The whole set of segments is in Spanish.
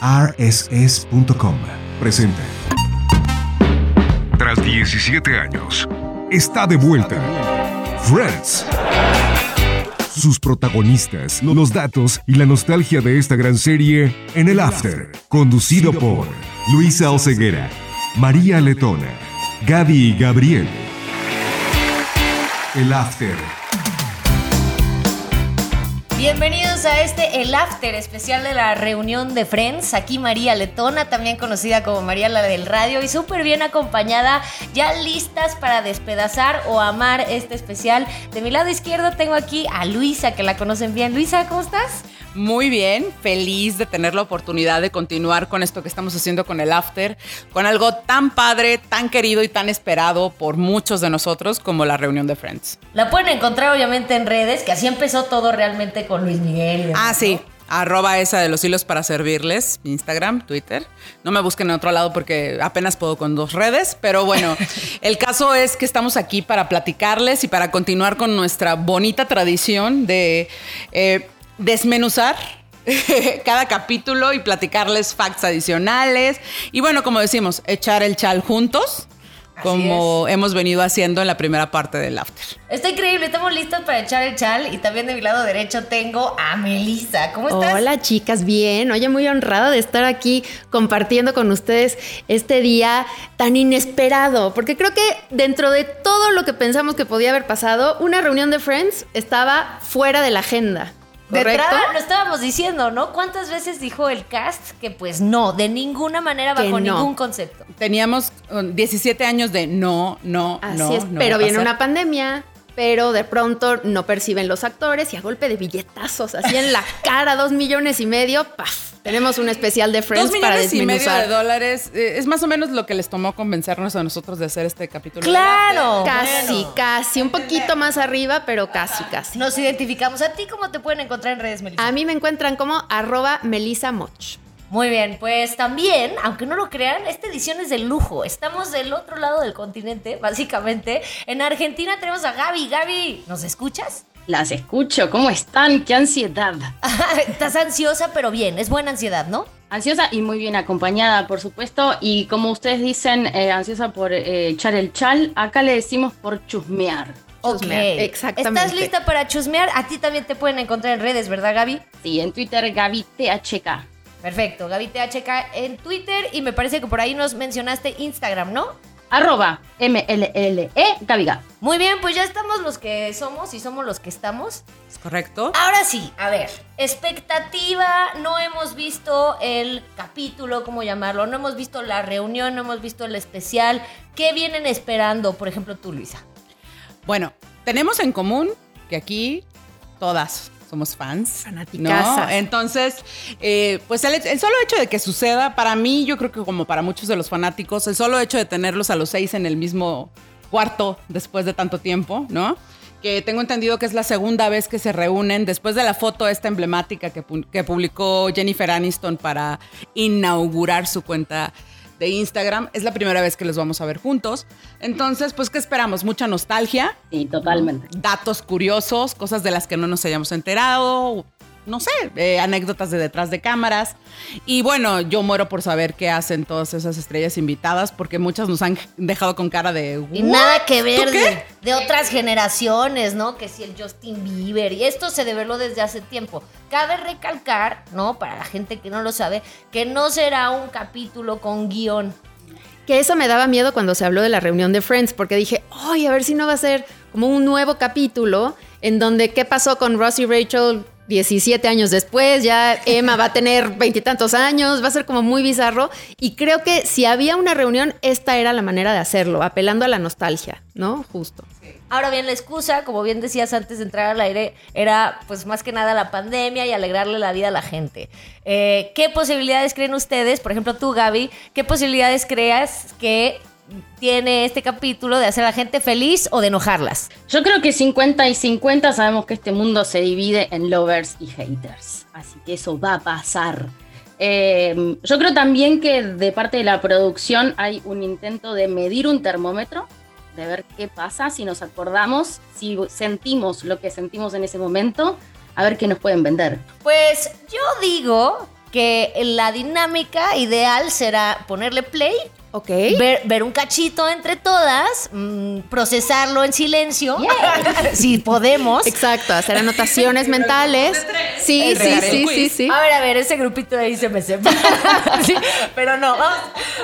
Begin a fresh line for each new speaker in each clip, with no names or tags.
rss.com presenta. Tras 17 años, está de vuelta. Friends. Sus protagonistas, los datos y la nostalgia de esta gran serie en el After, conducido por Luisa Oceguera, María Letona, Gaby y Gabriel. El After
Bienvenidos a este El After especial de la reunión de Friends. Aquí María Letona, también conocida como María la del Radio, y súper bien acompañada, ya listas para despedazar o amar este especial. De mi lado izquierdo tengo aquí a Luisa, que la conocen bien. Luisa, ¿cómo estás?
Muy bien, feliz de tener la oportunidad de continuar con esto que estamos haciendo con el After, con algo tan padre, tan querido y tan esperado por muchos de nosotros como la reunión de Friends.
La pueden encontrar obviamente en redes, que así empezó todo realmente con Luis Miguel.
Ah, sí. Arroba esa de los hilos para servirles, Instagram, Twitter. No me busquen en otro lado porque apenas puedo con dos redes, pero bueno, el caso es que estamos aquí para platicarles y para continuar con nuestra bonita tradición de eh, desmenuzar cada capítulo y platicarles facts adicionales. Y bueno, como decimos, echar el chal juntos como hemos venido haciendo en la primera parte del after.
Está increíble, estamos listos para echar el chal y también de mi lado derecho tengo a Melissa. ¿Cómo estás?
Hola chicas, bien. Oye, muy honrada de estar aquí compartiendo con ustedes este día tan inesperado, porque creo que dentro de todo lo que pensamos que podía haber pasado, una reunión de Friends estaba fuera de la agenda.
De entrada lo estábamos diciendo, ¿no? ¿Cuántas veces dijo el cast que pues no, de ninguna manera bajo ningún concepto?
Teníamos 17 años de no, no,
Así
no.
Es, pero viene una pandemia, pero de pronto no perciben los actores y a golpe de billetazos, así en la cara, dos millones y medio, ¡paf! Tenemos un especial de Friends
Dos
para
millones y medio de dólares. Eh, es más o menos lo que les tomó convencernos a nosotros de hacer este capítulo.
Claro.
Casi, casi. Un poquito más arriba, pero casi, casi.
Nos identificamos. ¿A ti cómo te pueden encontrar en redes, Melissa?
A mí me encuentran como arroba Melissa Moch.
Muy bien, pues también, aunque no lo crean, esta edición es de lujo. Estamos del otro lado del continente, básicamente. En Argentina tenemos a Gaby. Gaby, ¿nos escuchas?
Las escucho, ¿cómo están? ¡Qué ansiedad!
Estás ansiosa, pero bien, es buena ansiedad, ¿no?
Ansiosa y muy bien acompañada, por supuesto. Y como ustedes dicen, eh, ansiosa por eh, echar el chal, acá le decimos por chusmear.
Chusmear, exactamente. ¿Estás lista para chusmear? A ti también te pueden encontrar en redes, ¿verdad, Gaby?
Sí, en Twitter, Gaby THK.
Perfecto, Gaby THK en Twitter y me parece que por ahí nos mencionaste Instagram, ¿no?
arroba MLLE Gaviga.
Muy bien, pues ya estamos los que somos y somos los que estamos.
¿Es correcto?
Ahora sí, a ver, expectativa, no hemos visto el capítulo, ¿cómo llamarlo? No hemos visto la reunión, no hemos visto el especial. ¿Qué vienen esperando, por ejemplo, tú, Luisa?
Bueno, tenemos en común que aquí todas somos fans.
Fanáticas.
Entonces, eh, pues el, solo hecho de que suceda, para mí, yo creo que como para muchos de los fanáticos, el solo hecho de tenerlos a los seis en el mismo cuarto después de tanto tiempo, ¿no? Que tengo entendido que es la segunda vez que se reúnen después de la foto esta emblemática que, que publicó Jennifer Aniston para inaugurar su cuenta de Instagram. Es la primera vez que los vamos a ver juntos. Entonces, pues, ¿qué esperamos? Mucha nostalgia.
Sí, totalmente.
Datos curiosos, cosas de las que no nos hayamos enterado, no sé, eh, anécdotas de detrás de cámaras. Y bueno, yo muero por saber qué hacen todas esas estrellas invitadas, porque muchas nos han dejado con cara de...
Y nada que ver de, de, otras generaciones, ¿no? Que si el Justin Bieber, y esto se develó desde hace tiempo. Cabe recalcar, ¿no? Para la gente que no lo sabe, que no será un capítulo con guion.
Que eso me daba miedo cuando se habló de la reunión de Friends, porque dije, ay, a ver si no va a ser como un nuevo capítulo en donde qué pasó con Ross y Rachel 17 años después, ya Emma va a tener veintitantos años, va a ser como muy bizarro. Y creo que si había una reunión, esta era la manera de hacerlo, apelando a la nostalgia, ¿no? Justo.
Ahora bien, la excusa, como bien decías antes de entrar al aire, era pues más que nada la pandemia y alegrarle la vida a la gente. Eh, ¿Qué posibilidades creen ustedes, por ejemplo tú Gaby, qué posibilidades creas que tiene este capítulo de hacer a la gente feliz o de enojarlas?
Yo creo que 50 y 50 sabemos que este mundo se divide en lovers y haters. Así que eso va a pasar. Eh, yo creo también que de parte de la producción hay un intento de medir un termómetro, de ver qué pasa, si nos acordamos, si sentimos lo que sentimos en ese momento, a ver qué nos pueden vender.
Pues yo digo que la dinámica ideal será ponerle play
Ok.
Ver, ver un cachito entre todas, mm, procesarlo en silencio, si podemos.
Exacto, hacer anotaciones mentales. Sí, sí, sí, sí, sí.
A ver, a ver, ese grupito de ahí se me separa. Sí, pero no, vamos,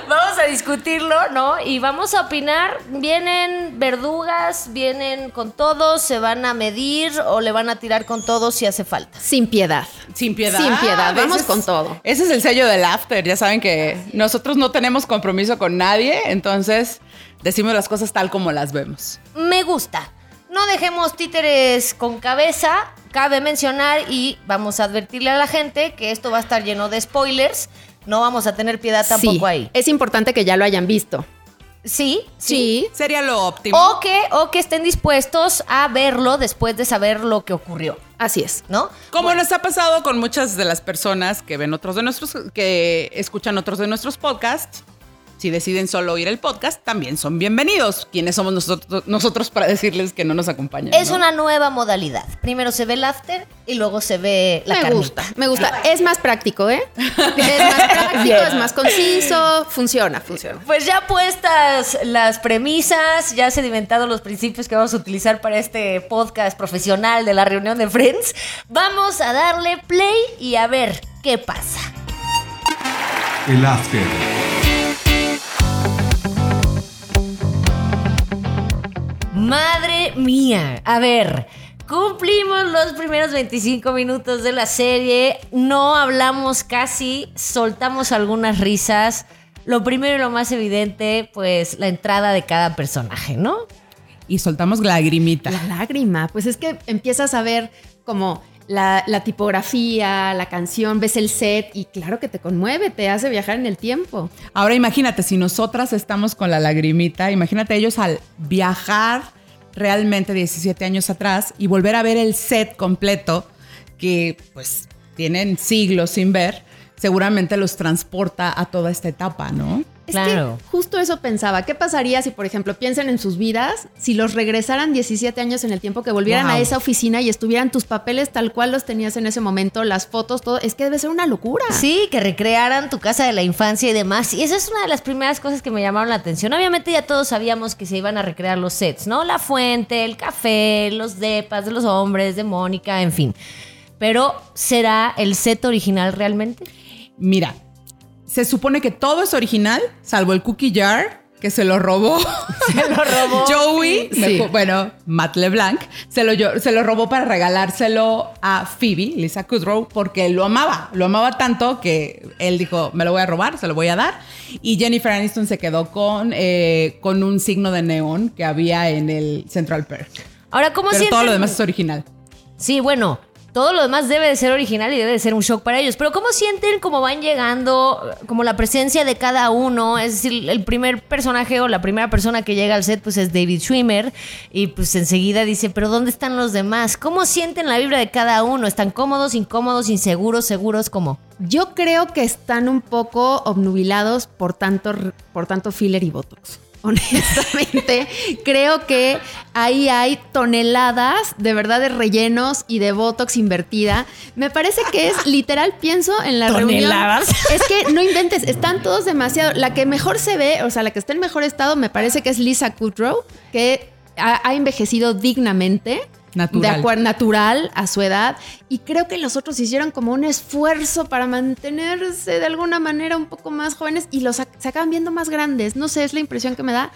vamos a discutirlo, ¿no? Y vamos a opinar. Vienen verdugas, vienen con todos, se van a medir o le van a tirar con todos si hace falta.
Sin piedad.
Sin piedad.
Sin piedad, vamos con todo.
Ese es el sello del after. Ya saben que nosotros no tenemos compromiso con nadie, entonces decimos las cosas tal como las vemos.
Me gusta. No dejemos títeres con cabeza. Cabe mencionar y vamos a advertirle a la gente que esto va a estar lleno de spoilers. No vamos a tener piedad tampoco
Sí,
ahí.
Es importante que ya lo hayan visto.
Sí,
Sí.
Sería lo óptimo.
O que, o que estén dispuestos a verlo después de saber lo que ocurrió,
Así es.
¿no?
Como nos ha pasado con muchas de las personas que ven otros de nuestros, que escuchan otros de nuestros podcasts, si deciden solo oír el podcast, también son bienvenidos. ¿Quiénes somos nosotros, nosotros para decirles que no nos acompañan?
Es
no?
una nueva modalidad. Primero se ve el after y luego se ve la
me
carnita.
gusta, me gusta. Es más práctico, ¿eh? Es más práctico, es más conciso. Funciona, funciona.
Pues ya puestas las premisas, ya sedimentados los principios que vamos a utilizar para este podcast profesional de la reunión de Friends, vamos a darle play y a ver qué pasa.
El After.
Madre mía, a ver, cumplimos los primeros 25 minutos de la serie, no hablamos casi, soltamos algunas risas. Lo primero y lo más evidente, pues la entrada de cada personaje, ¿no?
Y soltamos lagrimita.
La lágrima, pues es que empiezas a ver como la, tipografía, la canción, ves el set y claro que te conmueve, te hace viajar en el tiempo.
Ahora imagínate, si nosotras estamos con la lagrimita, imagínate ellos al viajar realmente 17 años atrás y volver a ver el set completo que pues tienen siglos sin ver, seguramente los transporta a toda esta etapa, ¿no?
Es
Claro.
que justo eso pensaba. ¿Qué pasaría si, por ejemplo, piensan en sus vidas, si los regresaran 17 años en el tiempo, que volvieran
Wow.
a esa oficina y estuvieran tus papeles tal cual los tenías en ese momento, las fotos, todo? Es que debe ser una locura.
Sí, que recrearan tu casa de la infancia y demás. Y esa es una de las primeras cosas que me llamaron la atención. Obviamente ya todos sabíamos que se iban a recrear los sets, ¿no? La fuente, el café, los depas de los hombres, de Mónica, en fin. Pero ¿será el set original realmente?
Mira, se supone que todo es original, salvo el cookie jar que se lo robó.
Se lo robó.
Joey,
Sí.
me- bueno, Matt LeBlanc, se lo, yo- se lo robó para regalárselo a Phoebe, Lisa Kudrow, porque lo amaba. Lo amaba tanto que él dijo, me lo voy a robar, se lo voy a dar. Y Jennifer Aniston se quedó con, eh, con un signo de neón que había en el Central Perk.
Ahora, ¿cómo
Pero
sienten?
todo lo demás es original.
Sí, bueno, todo lo demás debe de ser original y debe de ser un shock para ellos. Pero ¿cómo sienten cómo van llegando, como la presencia de cada uno? Es decir, el primer personaje o la primera persona que llega al set pues es David Schwimmer y pues enseguida dice, pero ¿dónde están los demás? ¿Cómo sienten la vibra de cada uno? ¿Están cómodos, incómodos, inseguros, seguros? ¿Cómo?
Yo creo que están un poco obnubilados por tanto, por tanto filler y botox. Honestamente, creo que ahí hay toneladas de verdad de rellenos y de botox invertida. Me parece que es literal, pienso en la
¿Toneladas?
reunión. Es que no inventes, están todos demasiado. La que mejor se ve, o sea, la que está en mejor estado, me parece que es Lisa Kudrow, que ha, ha envejecido dignamente.
Natural.
De acuerdo, natural a su edad. Y creo que los otros hicieron como un esfuerzo para mantenerse de alguna manera un poco más jóvenes y los se acaban viendo más grandes. No sé, es la impresión que me da.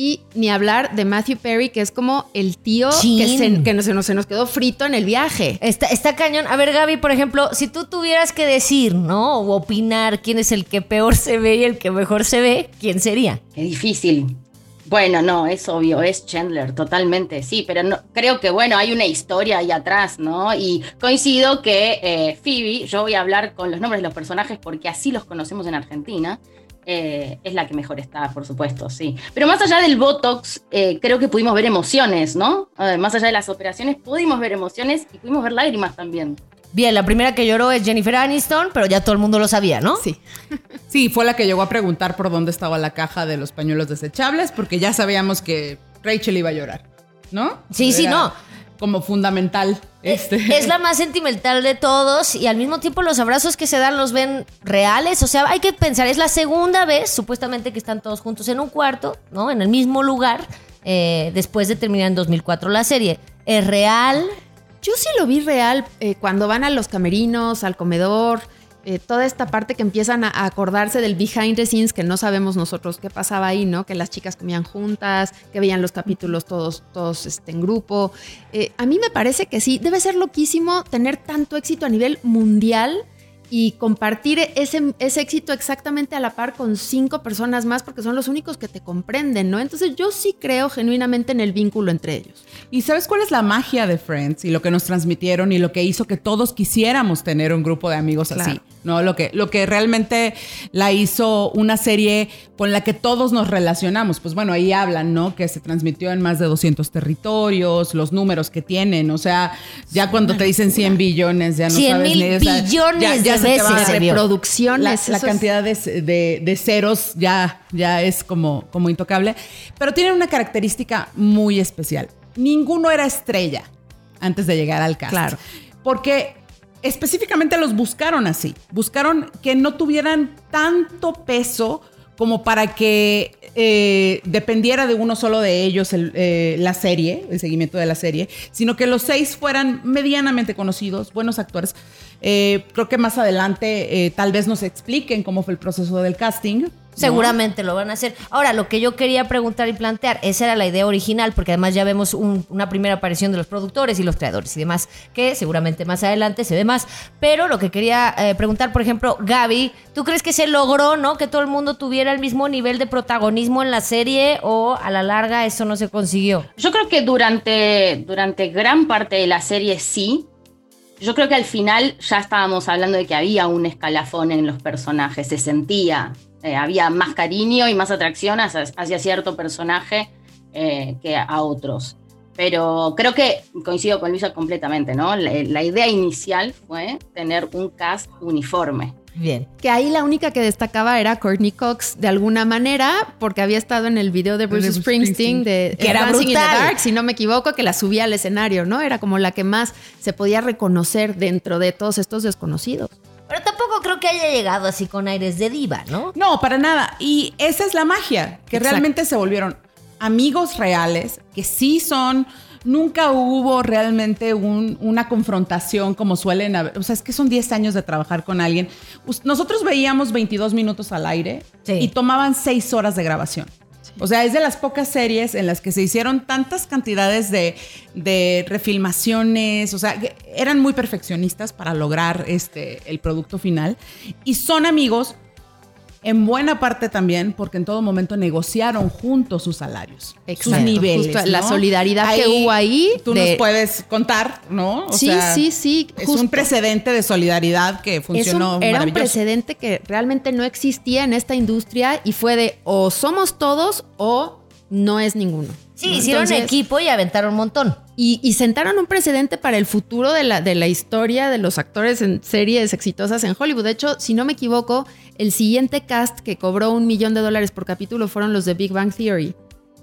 Y ni hablar de Matthew Perry, que es como el tío
Chin.
que, se, que no, se, nos, se nos quedó frito en el viaje.
Está, está cañón. A ver, Gaby, por ejemplo, si tú tuvieras que decir, ¿no? O opinar quién es el que peor se ve y el que mejor se ve, ¿quién sería?
Qué difícil. Bueno, no, es obvio, es Chandler, totalmente, sí, pero no, creo que, bueno, hay una historia ahí atrás, ¿no? Y coincido que eh, Phoebe, yo voy a hablar con los nombres de los personajes porque así los conocemos en Argentina, eh, es la que mejor está, por supuesto, sí. Pero más allá del Botox, eh, creo que pudimos ver emociones, ¿no? Eh, más allá de las operaciones, pudimos ver emociones y pudimos ver lágrimas también.
Bien, la primera que lloró es Jennifer Aniston, pero ya todo el mundo lo sabía, ¿no?
Sí.
Sí, fue la que llegó a preguntar por dónde estaba la caja de los pañuelos desechables, porque ya sabíamos que Rachel iba a llorar, ¿no?
Sí, sí, no.
Como fundamental Este.
Es la más sentimental de todos y al mismo tiempo los abrazos que se dan los ven reales. O sea, hay que pensar, es la segunda vez supuestamente que están todos juntos en un cuarto, ¿no? En el mismo lugar, eh, después de terminar en 2004 la serie. ¿Es real?
Yo sí lo vi real eh, cuando van a los camerinos, al comedor, eh, toda esta parte que empiezan a, acordarse del behind the scenes que no sabemos nosotros qué pasaba ahí, ¿no? Que las chicas comían juntas, que veían los capítulos todos, todos este, en grupo. Eh, a mí me parece que sí, debe ser loquísimo tener tanto éxito a nivel mundial y compartir ese, ese éxito exactamente a la par con cinco personas más porque son los únicos que te comprenden, ¿no? Entonces yo sí creo genuinamente en el vínculo entre ellos.
¿Y sabes cuál es la magia de Friends y lo que nos transmitieron y lo que hizo que todos quisiéramos tener un grupo de amigos así? ¿No? Lo que, lo que realmente la hizo una serie con la que todos nos relacionamos. Pues bueno, ahí hablan, ¿no? Que se transmitió en más de 200 territorios, los números que tienen. O sea, ya cuando te dicen 100 billones, ya no
100
sabes
mil
ni
billones de
se te va
veces.
Reproducciones.
la, cantidad de, de- de ceros ya, ya es como, como intocable. Pero tienen una característica muy especial. Ninguno era estrella antes de llegar al cast.
Claro.
Porque específicamente los buscaron así. Buscaron que no tuvieran tanto peso como para que eh, dependiera de uno solo de ellos el, eh, la serie, el seguimiento de la serie, sino que los seis fueran medianamente conocidos, buenos actores. Eh, creo que más adelante tal vez nos expliquen cómo fue el proceso del casting. ¿No?
Seguramente lo van a hacer. Ahora, lo que yo quería preguntar y plantear, esa era la idea original, porque además ya vemos un- una primera aparición de los productores y los creadores y demás, que seguramente más adelante se ve más. Pero lo que quería eh, preguntar, por ejemplo, Gaby, ¿tú crees que se logró, no? Que todo el mundo tuviera el mismo nivel de protagonismo en la serie o a la larga eso no se consiguió?
Yo creo que durante, durante gran parte de la serie sí. Yo creo que al final ya estábamos hablando de que había un escalafón en los personajes, se sentía, eh, había más cariño y más atracción hacia, cierto personaje eh, que a otros. Pero creo que coincido con Luisa completamente, ¿no? La idea inicial fue tener un cast uniforme.
Bien.
Que ahí la única que destacaba era Courtney Cox de alguna manera, porque había estado en el video de Bruce,
Bruce
Springsteen,
Springsteen.
de
Que era
Dancing in the
brutal.
Dark, si no me equivoco, que la subía al escenario, ¿no? Era como la que más se podía reconocer dentro de todos estos desconocidos.
Pero tampoco creo que haya llegado así con aires de diva, ¿no?
No, para nada. Y esa es la magia, que
Exacto.
realmente se volvieron amigos reales, que sí son, nunca hubo realmente un- una confrontación como suelen haber. O sea, es que son 10 años de trabajar con alguien. Nosotros veíamos 22 minutos al aire
Sí.
y tomaban 6 horas de grabación. O sea, es de las pocas series en las que se hicieron tantas cantidades de, de refilmaciones, o sea, eran muy perfeccionistas para lograr este, el producto final. Y son amigos en buena parte también porque en todo momento negociaron juntos sus salarios, sus
Exacto,
niveles.
justo la solidaridad que hubo ahí
Tú
de-
nos puedes contar, ¿no? O
sí,
sea,
sí, sí.
Es
justo.
un precedente de solidaridad que
Es un-
funcionó
era un precedente que realmente no existía en esta industria y fue de o somos todos o no es ninguno.
Sí,
¿no?
hicieron
Entonces,
equipo y aventaron un montón.
Y, y sentaron un precedente para el futuro de la, de la historia de los actores en series exitosas en Hollywood. De hecho, si no me equivoco, el siguiente cast que cobró un millón de dólares por capítulo fueron los de Big Bang Theory.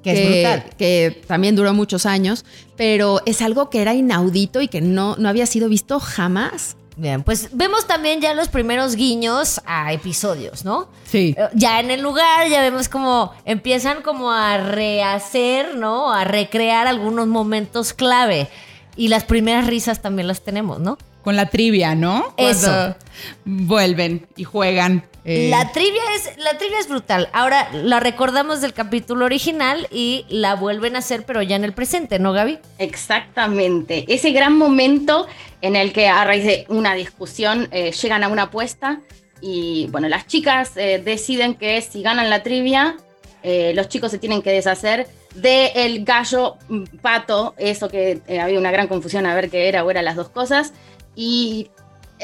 Que es brutal.
que también duró muchos años, pero es algo que era inaudito y que no, no había sido visto jamás.
Bien, pues vemos también ya los primeros guiños a episodios, ¿no?
Sí.
Eh, Ya en el lugar ya vemos como empiezan como a rehacer, ¿no? A recrear algunos momentos clave. Y las primeras risas también las tenemos, ¿no?
Con la trivia, ¿no?
Eso.
Cuando vuelven y juegan. Eh,
La trivia es la trivia es brutal. Ahora la recordamos del capítulo original y la vuelven a hacer, pero ya en el presente, ¿no, Gaby?
Exactamente. Ese gran momento en el que a raíz de una discusión eh, llegan a una apuesta y bueno, las chicas eh, deciden que si ganan la trivia, eh, los chicos se tienen que deshacer del gallo mm, pato, eso que eh, había una gran confusión a ver qué era o eran las dos cosas, y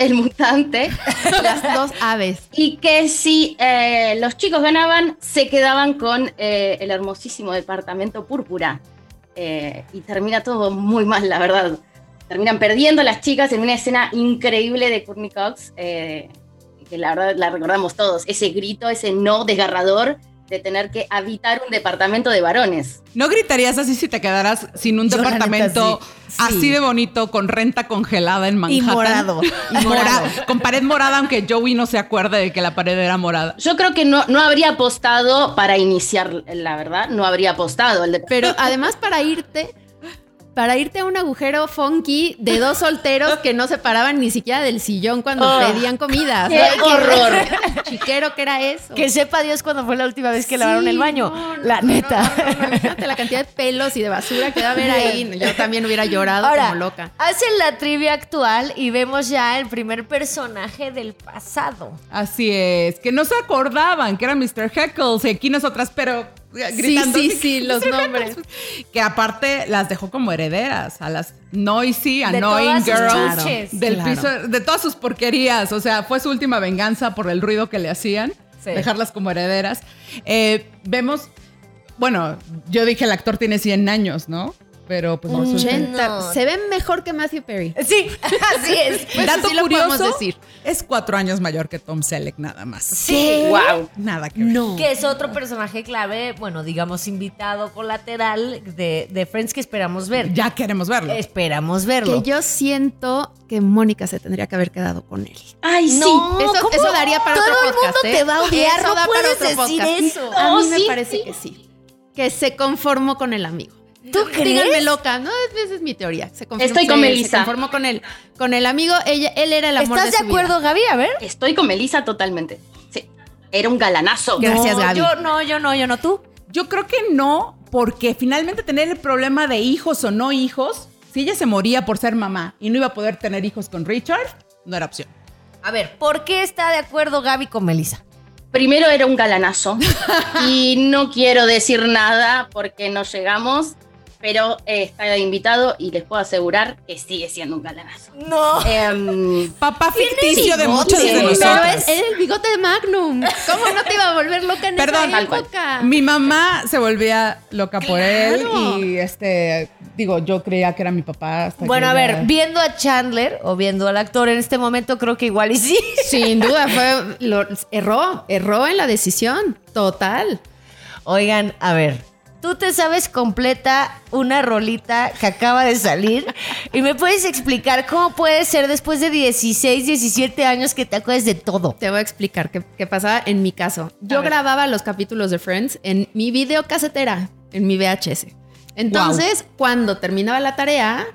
el mutante.
Las dos aves.
Y que si eh, los chicos ganaban, se quedaban con eh, el hermosísimo departamento púrpura. Eh, y termina todo muy mal, la verdad. Terminan perdiendo las chicas en una escena increíble de Courtney Cox, eh, que la verdad la recordamos todos. Ese grito, ese no desgarrador, de tener que habitar un departamento de varones.
¿No gritarías así si te quedaras sin un
Yo,
departamento
neta, sí.
así
Sí.
de bonito, con renta congelada en Manhattan?
Y morado. Y morado.
Con pared morada, aunque Joey no se acuerde de que la pared era morada.
Yo creo que no, no habría apostado para iniciar, la verdad, no habría apostado. El de,
Pero además para irte, para irte a un agujero funky de dos solteros que no se paraban ni siquiera del sillón cuando
Oh,
pedían comida.
¡Qué horror!
Chiquero que era eso.
Que sepa Dios cuándo fue la última vez que lavaron
Sí,
el baño.
no, no,
la
no,
neta.
no, no, no, imagínate la cantidad de pelos y de basura que va a haber ahí. Yo también hubiera llorado
Ahora,
como loca.
hacen la trivia actual y vemos ya el primer personaje del pasado.
Así es, que no se acordaban que era Mr. Heckles y aquí nosotras, pero gritando.
sí,
así,
sí, los
"Mr.
nombres".
Heckles". Que aparte las dejó como herederas a las noisy,
De
annoying girls del
Claro.
piso, de todas sus porquerías. O sea, fue su última venganza por el ruido que le hacían,
Sí.
dejarlas como herederas. Eh, vemos, bueno, yo dije el actor tiene 100 años, ¿no? Pero pues resulta-
80.
No.
Se ven mejor que Matthew Perry.
Sí, así es.
Pues
Dato
así lo
curioso,
podemos decir.
es cuatro años mayor que Tom Selleck nada más.
Sí.
¡Wow!
Nada que ver.
No.
Que es otro personaje clave, bueno, digamos invitado colateral de, de Friends que esperamos ver.
Ya queremos verlo.
Esperamos verlo.
Que yo siento que Mónica se tendría que haber quedado con él.
¡Ay, sí!
No,
Eso,
¿cómo?
eso daría para
Todo
otro
el
podcast.
mundo
¿eh?
te va a odiar,
Eso
no
da para
puedes
otro
decir
podcast.
eso.
A mí me
sí,
parece
sí.
que sí. Que se conformó con el amigo.
¿Tú crees?
Díganme loca, no, esa es mi teoría. Se conformó,
Estoy con
se-
Melissa.
Se conformó con él. Con el amigo, ella, él era el amor
¿Estás
de,
de
su
acuerdo,
vida.
Gaby? A ver.
Estoy con Melissa totalmente. Sí. Era un galanazo.
Gracias,
No,
Gaby.
Yo no, yo no, yo no. ¿Tú?
Yo creo que no, porque finalmente tener el problema de hijos o no hijos, si ella se moría por ser mamá y no iba a poder tener hijos con Richard, no era opción.
A ver, ¿por qué está de acuerdo Gaby con Melissa?
Primero era un galanazo. y no quiero decir nada porque no llegamos, pero eh, está invitado y les puedo asegurar que sigue siendo un galanazo.
No.
Em,
Papá ficticio de muchos de
pero
nosotros.
Pero es, el bigote de Magnum. ¿Cómo no te iba a volver loca en
Perdón,
esa época?
Mi mamá se volvía loca por él y este, digo, yo creía que era mi papá. hasta
Bueno,
que
a ver, viendo a Chandler o viendo al actor en este momento, creo que igual y sí.
Sin duda, fue, lo- erró, erró en la decisión. Total.
Oigan, a ver. Tú te sabes completa una rolita que acaba de salir y me puedes explicar cómo puede ser después de 16, 17 años que te acuerdes de todo.
Te voy a explicar qué, qué pasaba en mi caso. Yo grababa los capítulos de Friends en mi videocasetera, en mi VHS. Entonces, cuando terminaba la tarea,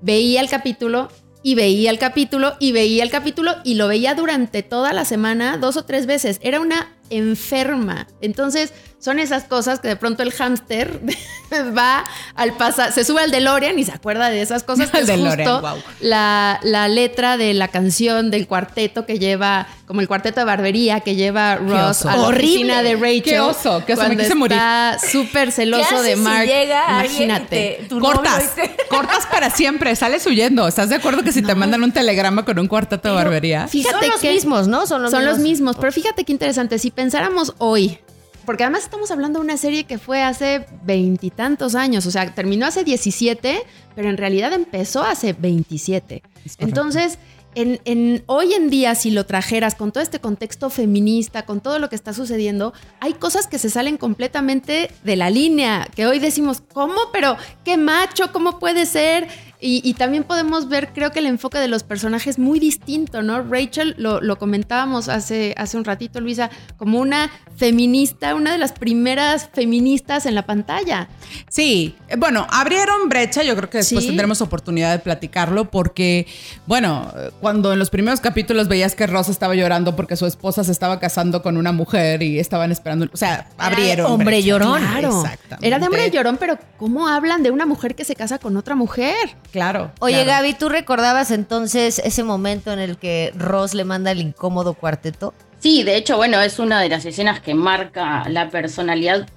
veía el capítulo y veía el capítulo y veía el capítulo y lo veía durante toda la semana dos o tres veces. Era una enferma. Entonces, son esas cosas que de pronto el hámster va al pasar, se sube al DeLorean y se acuerda de esas cosas que
Al
es
DeLorean,
justo
guau.
la, la letra de la canción del cuarteto que lleva, como el cuarteto de barbería que lleva Ross a la oficina de Rachel.
Qué oso, qué oso, me quise morir.
está súper
¿Qué
celoso de Mark.
si llega
Imagínate.
te-
Cortas,
te-
cortas para siempre, sales huyendo. ¿Estás de acuerdo que si te mandan un telegrama con un cuarteto de barbería?
Y son
Fíjate
los
que-
mismos, ¿no? Son los
Son
mismos.
los mismos, pero fíjate qué interesante. Si pensáramos hoy, porque además estamos hablando de una serie que fue hace veintitantos años, o sea, terminó hace 17, pero en realidad empezó hace 27.
Es correcto.
Entonces, en, en- hoy en día, si lo trajeras con todo este contexto feminista, con todo lo que está sucediendo, hay cosas que se salen completamente de la línea, que hoy decimos, ¿cómo? Pero qué macho, ¿cómo puede ser? Y, y también podemos ver, creo que el enfoque de los personajes muy distinto, ¿no? Rachel, lo, lo comentábamos hace, hace un ratito, Luisa, como una feminista, una de las primeras feministas en la pantalla.
Sí, bueno, abrieron brecha, yo creo que después
Sí.
tendremos oportunidad de platicarlo porque, bueno, cuando en los primeros capítulos veías que Ross estaba llorando porque su esposa se estaba casando con una mujer y estaban esperando, o sea, abrieron.
hombre
brecha.
llorón.
Claro.
Exactamente.
Era de hombre llorón, pero ¿cómo hablan de una mujer que se casa con otra mujer?
Claro.
Oye,
claro.
Gaby, ¿tú recordabas entonces ese momento en el que Ross le manda el incómodo cuarteto?
Sí, de hecho, bueno, es una de las escenas que marca la personalidad,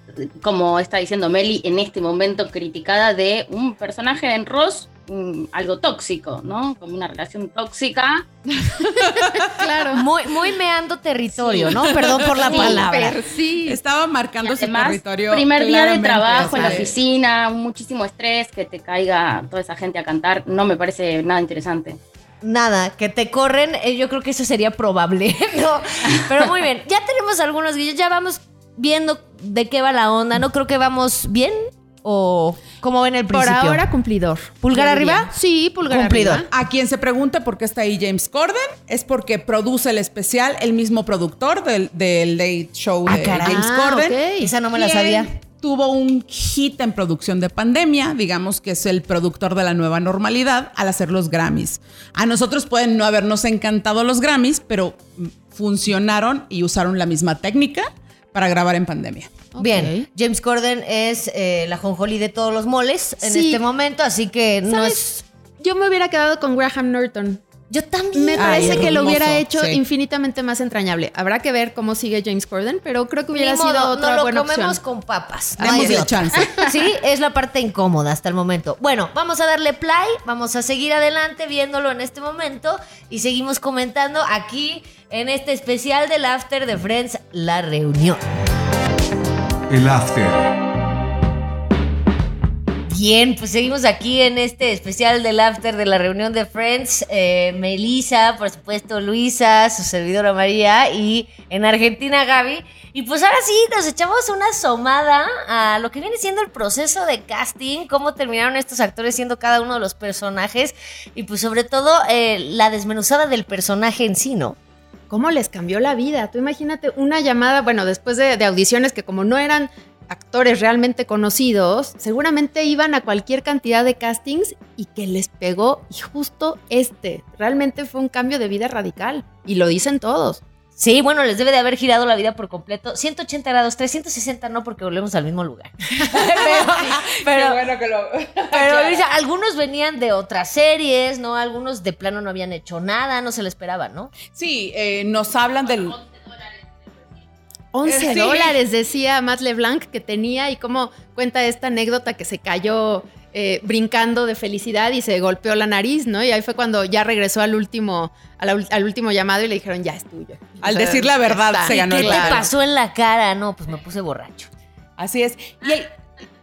como está diciendo Meli, en este momento criticada de un personaje en Ross, mm, algo tóxico, ¿no? Como una relación tóxica.
Claro.
Muy, muy meando territorio, ¿no? Perdón por la
Sí,
palabra.
Pero sí.
Estaba marcando
Y
su
además,
territorio.
primer día de trabajo en la oficina, muchísimo estrés, que te caiga toda esa gente a cantar, no me parece nada interesante.
Nada, que te corren, eh, yo creo que eso sería probable, ¿no? Pero muy bien, ya tenemos algunos guillos, ya vamos viendo de qué va la onda, ¿no creo que vamos bien? ¿O cómo ven el
Por
principio?
ahora, cumplidor.
¿Pulgar arriba?
Sí, pulgar
Cumplidor.
arriba.
A quien se pregunte por qué está ahí James Corden, es porque produce el especial el mismo productor del, del Late Show
Ah,
de
caray.
James
Ah,
Corden.
ok.
Esa no me la sabía.
Tuvo un hit en producción de pandemia, digamos que es el productor de la nueva normalidad al hacer los Grammys. A nosotros pueden no habernos encantado los Grammys, pero mm, funcionaron y usaron la misma técnica para grabar en pandemia.
Bien, James Corden es eh, la jonjolí de todos los moles en
Sí.
este momento, así que no
¿Sabes?
es...
Yo me hubiera quedado con Graham Norton.
Yo también.
Me
Ay,
parece que lo
hermoso,
hubiera hecho
sí.
infinitamente más entrañable. Habrá que ver cómo sigue James Corden, pero creo que
Ni
hubiera
modo,
sido otra
no lo
buena
comemos
opción.
con papas. no hay
Démosle
de otra.
chance.
Sí, es la parte incómoda hasta el momento. Bueno, vamos a darle play, vamos a seguir adelante viéndolo en este momento y seguimos comentando aquí en este especial del After de Friends, la reunión.
El After.
Bien, pues seguimos aquí en este especial del After de la reunión de Friends. Eh, Melissa, por supuesto, Luisa, su servidora María y en Argentina Gaby. Y pues ahora sí, nos echamos una asomada a lo que viene siendo el proceso de casting, cómo terminaron estos actores siendo cada uno de los personajes y pues sobre todo eh, la desmenuzada del personaje en sí, ¿no?
¿Cómo les cambió la vida? Tú imagínate una llamada, bueno, después de, audiciones que como no eran actores realmente conocidos, seguramente iban a cualquier cantidad de castings y que les pegó y justo este. Realmente fue un cambio de vida radical y lo dicen todos.
Sí, bueno, les debe de haber girado la vida por completo. 180 grados, 360 no, porque volvemos al mismo lugar. pero, pero,
bueno que lo.
pero, Luisa, algunos venían de otras series, ¿no? Algunos de plano no habían hecho nada, no se le esperaba, ¿no?
Sí, eh, nos hablan del.
11
Eh, sí.
dólares decía Matt LeBlanc que tenía y cómo cuenta esta anécdota que se cayó eh, brincando de felicidad y se golpeó la nariz, ¿no? Y ahí fue cuando ya regresó al último, al último llamado y le dijeron, ya es tuyo.
Al
O sea,
decir la verdad,
está.
se ganó
¿Qué
el
te pasó en la cara? No, pues me puse borracho.
Así es. Y el,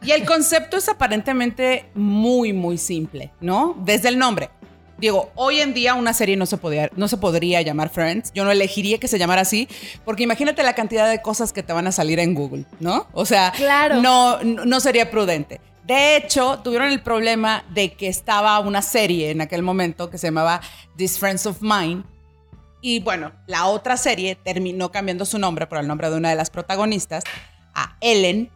y el concepto es aparentemente muy, muy simple, ¿no? Desde el nombre. Digo, hoy en día una serie no se, podía, no se podría llamar Friends. Yo no elegiría que se llamara así, porque imagínate la cantidad de cosas que te van a salir en Google, ¿no? O sea,
Claro.
no, no sería prudente. De hecho, tuvieron el problema de que estaba una serie en aquel momento que se llamaba These Friends of Mine. Y bueno, la otra serie terminó cambiando su nombre por el nombre de una de las protagonistas, a Ellen,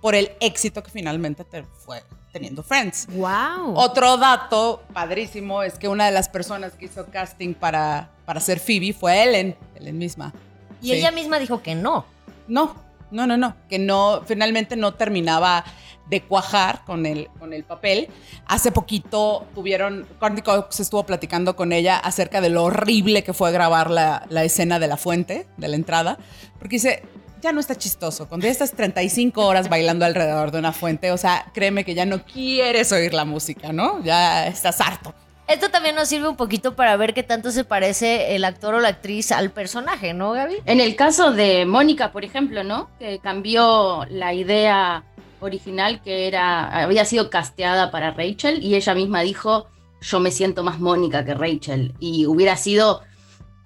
por el éxito que finalmente te fue teniendo Friends.
¡Wow!
Otro dato padrísimo es que una de las personas que hizo casting para, para ser Phoebe fue Ellen, Ellen misma.
Y
Sí.
ella misma dijo que no.
No, no, no, no, que no, finalmente no terminaba de cuajar con el, con el papel. Hace poquito tuvieron, Courtney Cox estuvo platicando con ella acerca de lo horrible que fue grabar la, la escena de la fuente, de la entrada, porque dice, ya no está chistoso, cuando ya estás 35 horas bailando alrededor de una fuente, o sea, créeme que ya no quieres oír la música, ¿no? Ya estás harto.
Esto también nos sirve un poquito para ver qué tanto se parece el actor o la actriz al personaje, ¿no, Gaby?
En el caso de Mónica, por ejemplo, ¿no? Que cambió la idea original que era, había sido casteada para Rachel y ella misma dijo, yo me siento más Mónica que Rachel. Y hubiera sido,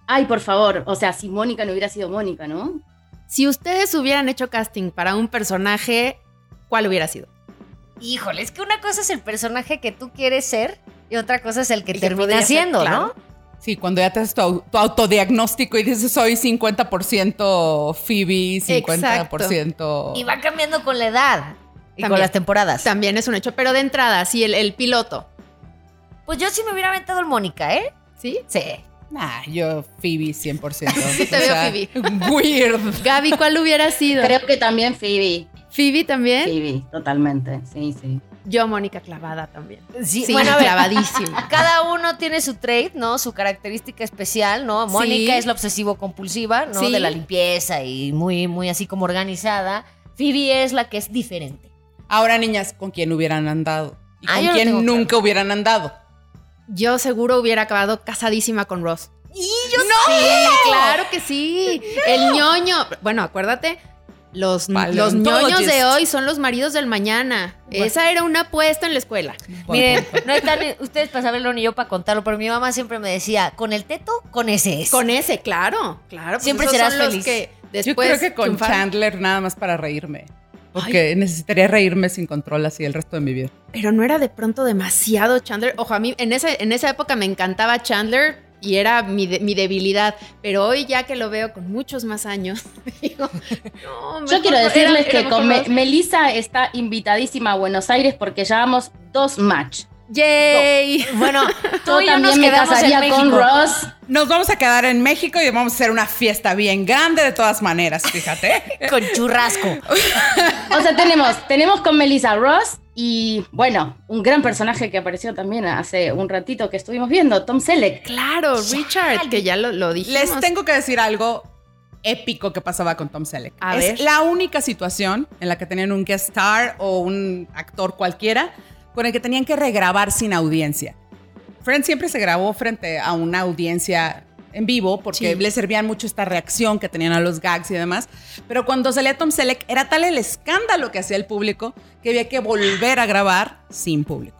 ay, por favor, o sea, si Mónica no hubiera sido Mónica, ¿no?
Si ustedes hubieran hecho casting para un personaje, ¿cuál hubiera sido?
Híjole, es que una cosa es el personaje que tú quieres ser y otra cosa es el que termina siendo,
claro.
¿no?
Sí, cuando ya te haces tu, au- tu autodiagnóstico y dices soy 50% Phoebe, 50%...
Y va cambiando con la edad y con las temporadas.
También es un hecho, pero de entrada, sí, el, el piloto,
Pues yo sí me hubiera aventado el Mónica, ¿eh?
¿sí?
Sí.
Nah, yo Phoebe 100%.
Sí te veo Phoebe.
Weird.
Gaby, ¿cuál hubiera sido?
Creo que también Phoebe.
Phoebe también.
Phoebe, totalmente, sí, sí.
Yo, Mónica Clavada también.
Sí,
Sí,
bueno,
clavadísima.
cada uno tiene su trait, ¿no? Su característica especial, ¿no? Mónica
Sí.
es la obsesivo-compulsiva, ¿no?
Sí.
De la limpieza y muy, muy así como organizada. Phoebe es la que es diferente.
Ahora, niñas, ¿con quién hubieran andado? ¿Y
Ah,
con quién
claro.
nunca hubieran andado?
Yo seguro hubiera acabado casadísima con Ross.
¡Y yo
Sí, claro que sí. El ñoño. Bueno, acuérdate. Los, los ñoños de hoy son los maridos del mañana. Esa era una apuesta en la escuela.
Miren, no están ustedes para saberlo ni yo para contarlo, pero mi mamá siempre me decía, con el teto, con ese es.
Con ese, claro, claro. pues
Siempre serás
son los
feliz.
que Después,
Yo creo que con
triunfar.
Chandler nada más para reírme. Porque necesitaría reírme sin control así el resto de mi vida.
Pero no era de pronto demasiado Chandler. Ojo, a mí en, ese, en esa época me encantaba Chandler y era mi, de- mi debilidad. Pero hoy ya que lo veo con muchos más años, digo, no,
Yo quiero decirles
era- era
que con
mejor
Me-. Melissa está invitadísima a Buenos Aires porque llevamos dos match.
¡Yay!
Bueno, tú y yo nos
también me
quedamos en
casaría con. Ross.
Nos vamos a quedar en México y vamos a hacer una fiesta bien grande de todas maneras, fíjate.
Con churrasco.
O sea, tenemos, tenemos con Melissa Ross y, bueno, un gran personaje que apareció también hace un ratito que estuvimos viendo, Tom Selleck.
Claro, Richard, que ya lo, lo dijimos.
Les tengo que decir algo épico que pasaba con Tom Selleck.
A
es
ver.
la única situación en la que tenían un guest star o un actor cualquiera con el que tenían que regrabar sin audiencia. Friends siempre se grabó frente a una audiencia en vivo porque
Sí.
le servían mucho esta reacción que tenían a los gags y demás. Pero cuando salía Tom Selleck era tal el escándalo que hacía el público que había que volver a grabar sin público.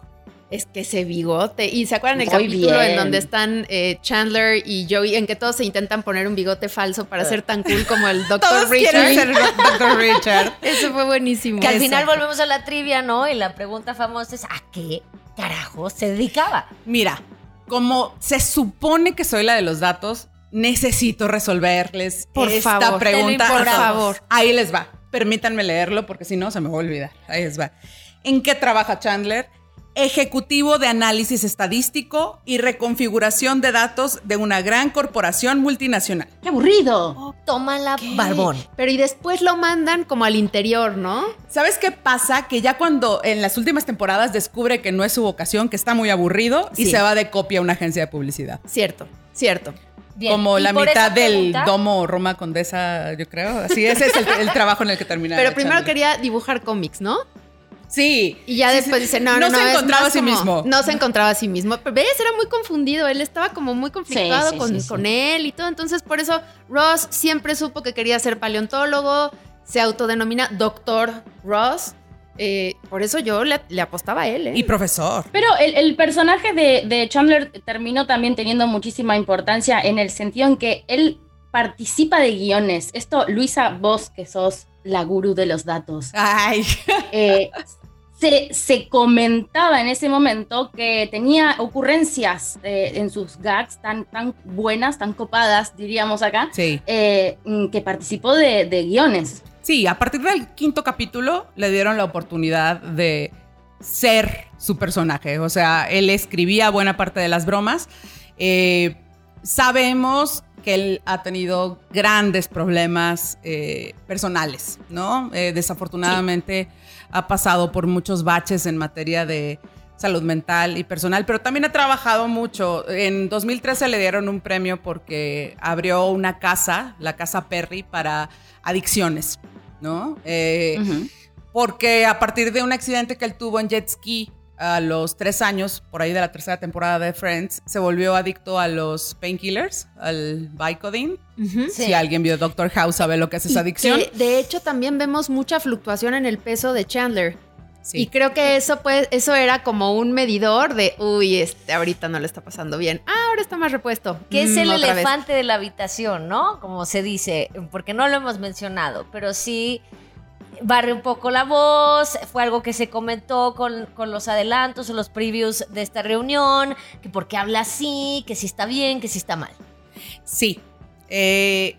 Es que ese bigote. ¿Y se acuerdan el
Muy
capítulo en donde están eh, Chandler y Joey, en que todos se intentan poner un bigote falso para ser tan cool como el Dr.
Todos
Richard?
ser Dr. Richard.
Eso fue buenísimo.
Que al final
Exacto.
volvemos a la trivia, ¿no? Y la pregunta famosa es, ¿a qué carajo se dedicaba?
Mira, como se supone que soy la de los datos, necesito resolverles
Por
esta
favor,
pregunta. Por favor. Ahí les va. Permítanme leerlo porque si no se me va a olvidar. Ahí les va. ¿En qué trabaja Chandler? Ejecutivo de análisis estadístico y reconfiguración de datos de una gran corporación multinacional.
¡Qué aburrido!
Tómala,
¿Qué?
barbón.
Pero y después lo mandan como al interior, ¿no?
¿Sabes qué pasa? Que ya cuando en las últimas temporadas descubre que no es su vocación, que está muy aburrido y se va de copia a una agencia de publicidad.
Cierto, cierto.
Bien,
Como la mitad del
pregunta-
domo Roma Condesa, yo creo. Así, ese es el, el trabajo en el que termina.
Pero primero quería dibujar cómics, ¿no?
Sí.
Y ya
Sí,
después
sí.
dice, no, no, no.
se encontraba a sí
como-
mismo.
No se encontraba a sí mismo. Pero ves, era muy confundido. Él estaba como muy conflictuado
Sí, sí,
con,
sí, sí.
con él y todo. Entonces, por eso Ross siempre supo que quería ser paleontólogo. Se autodenomina Doctor Ross. Eh, por eso yo le, le apostaba a él, ¿eh?
Y profesor.
Pero el, el personaje de, de Chandler terminó también teniendo muchísima importancia en el sentido en que él participa de guiones. Esto, Luisa, vos que sos la gurú de los datos,
Ay.
eh, se, se comentaba en ese momento que tenía ocurrencias eh, en sus gags tan, tan buenas, tan copadas, diríamos acá,
Sí.
eh, mm, que participó de, de guiones.
Sí, a partir del quinto capítulo le dieron la oportunidad de ser su personaje. O sea, él escribía buena parte de las bromas. Eh, sabemos que él ha tenido grandes problemas eh, personales, ¿no? Eh, desafortunadamente ha pasado por muchos baches en materia de salud mental y personal, pero también ha trabajado mucho. En 2013 le dieron un premio porque abrió una casa, la Casa Perry, para adicciones, ¿no? Eh, porque a partir de un accidente que él tuvo en jet ski a los tres años, por ahí de la tercera temporada de Friends, se volvió adicto a los painkillers, al Vicodin.
Sí.
Si alguien vio Doctor House sabe lo que es
Y
esa adicción.
que, de hecho, también vemos mucha fluctuación en el peso de Chandler.
Sí.
Y creo que eso, pues, eso era como un medidor de, uy, este ahorita no le está pasando bien. Ah, ahora está más repuesto.
Que es
Mm,
el
vez.
elefante de la habitación, ¿no? Como se dice, porque no lo hemos mencionado, pero sí barre un poco la voz, fue algo que se comentó con, con los adelantos o los previews de esta reunión, que por qué habla así, que si está bien, que si está mal.
Sí. Eh,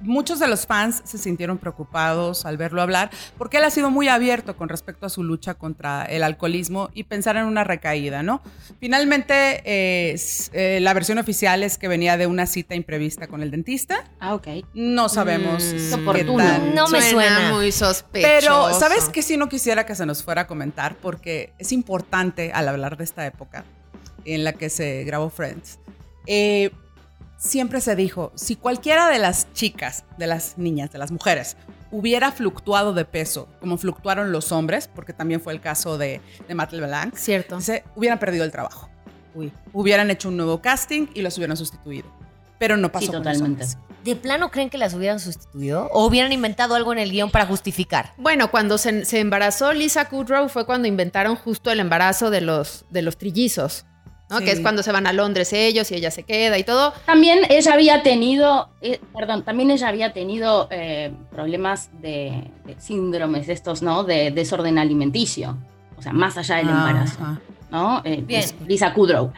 muchos de los fans se sintieron preocupados al verlo hablar porque él ha sido muy abierto con respecto a su lucha contra el alcoholismo y pensar en una recaída, ¿no? Finalmente, eh, eh, la versión oficial es que venía de una cita imprevista con el dentista.
Ah, ok.
No sabemos
Mm,
qué
oportuno.
tan-
No me suena.
muy sospechoso.
Pero, ¿sabes qué? Si no quisiera que se nos fuera a comentar, porque es importante al hablar de esta época en la que se grabó Friends. Eh, siempre se dijo, si cualquiera de las chicas, de las niñas, de las mujeres, hubiera fluctuado de peso, como fluctuaron los hombres, porque también fue el caso de, de Matt LeBlanc,
Cierto.
se hubieran perdido el trabajo. Uy, hubieran hecho un nuevo casting y los hubieran sustituido. Pero no pasó
Sí,
con
totalmente.
los.
¿De plano creen que las hubieran sustituido? ¿O hubieran inventado algo en el guion para justificar?
Bueno, cuando se, se embarazó Lisa Kudrow fue cuando inventaron justo el embarazo de los, de los trillizos. ¿No?
Sí.
Que es cuando se van a Londres ellos y ella se queda y todo.
También ella había tenido, eh, perdón, también ella había tenido eh, problemas de, de síndromes estos, ¿no? De desorden alimenticio. O sea, más allá del embarazo,
Ajá.
¿no? Eh,
Bien.
Lisa Kudrow.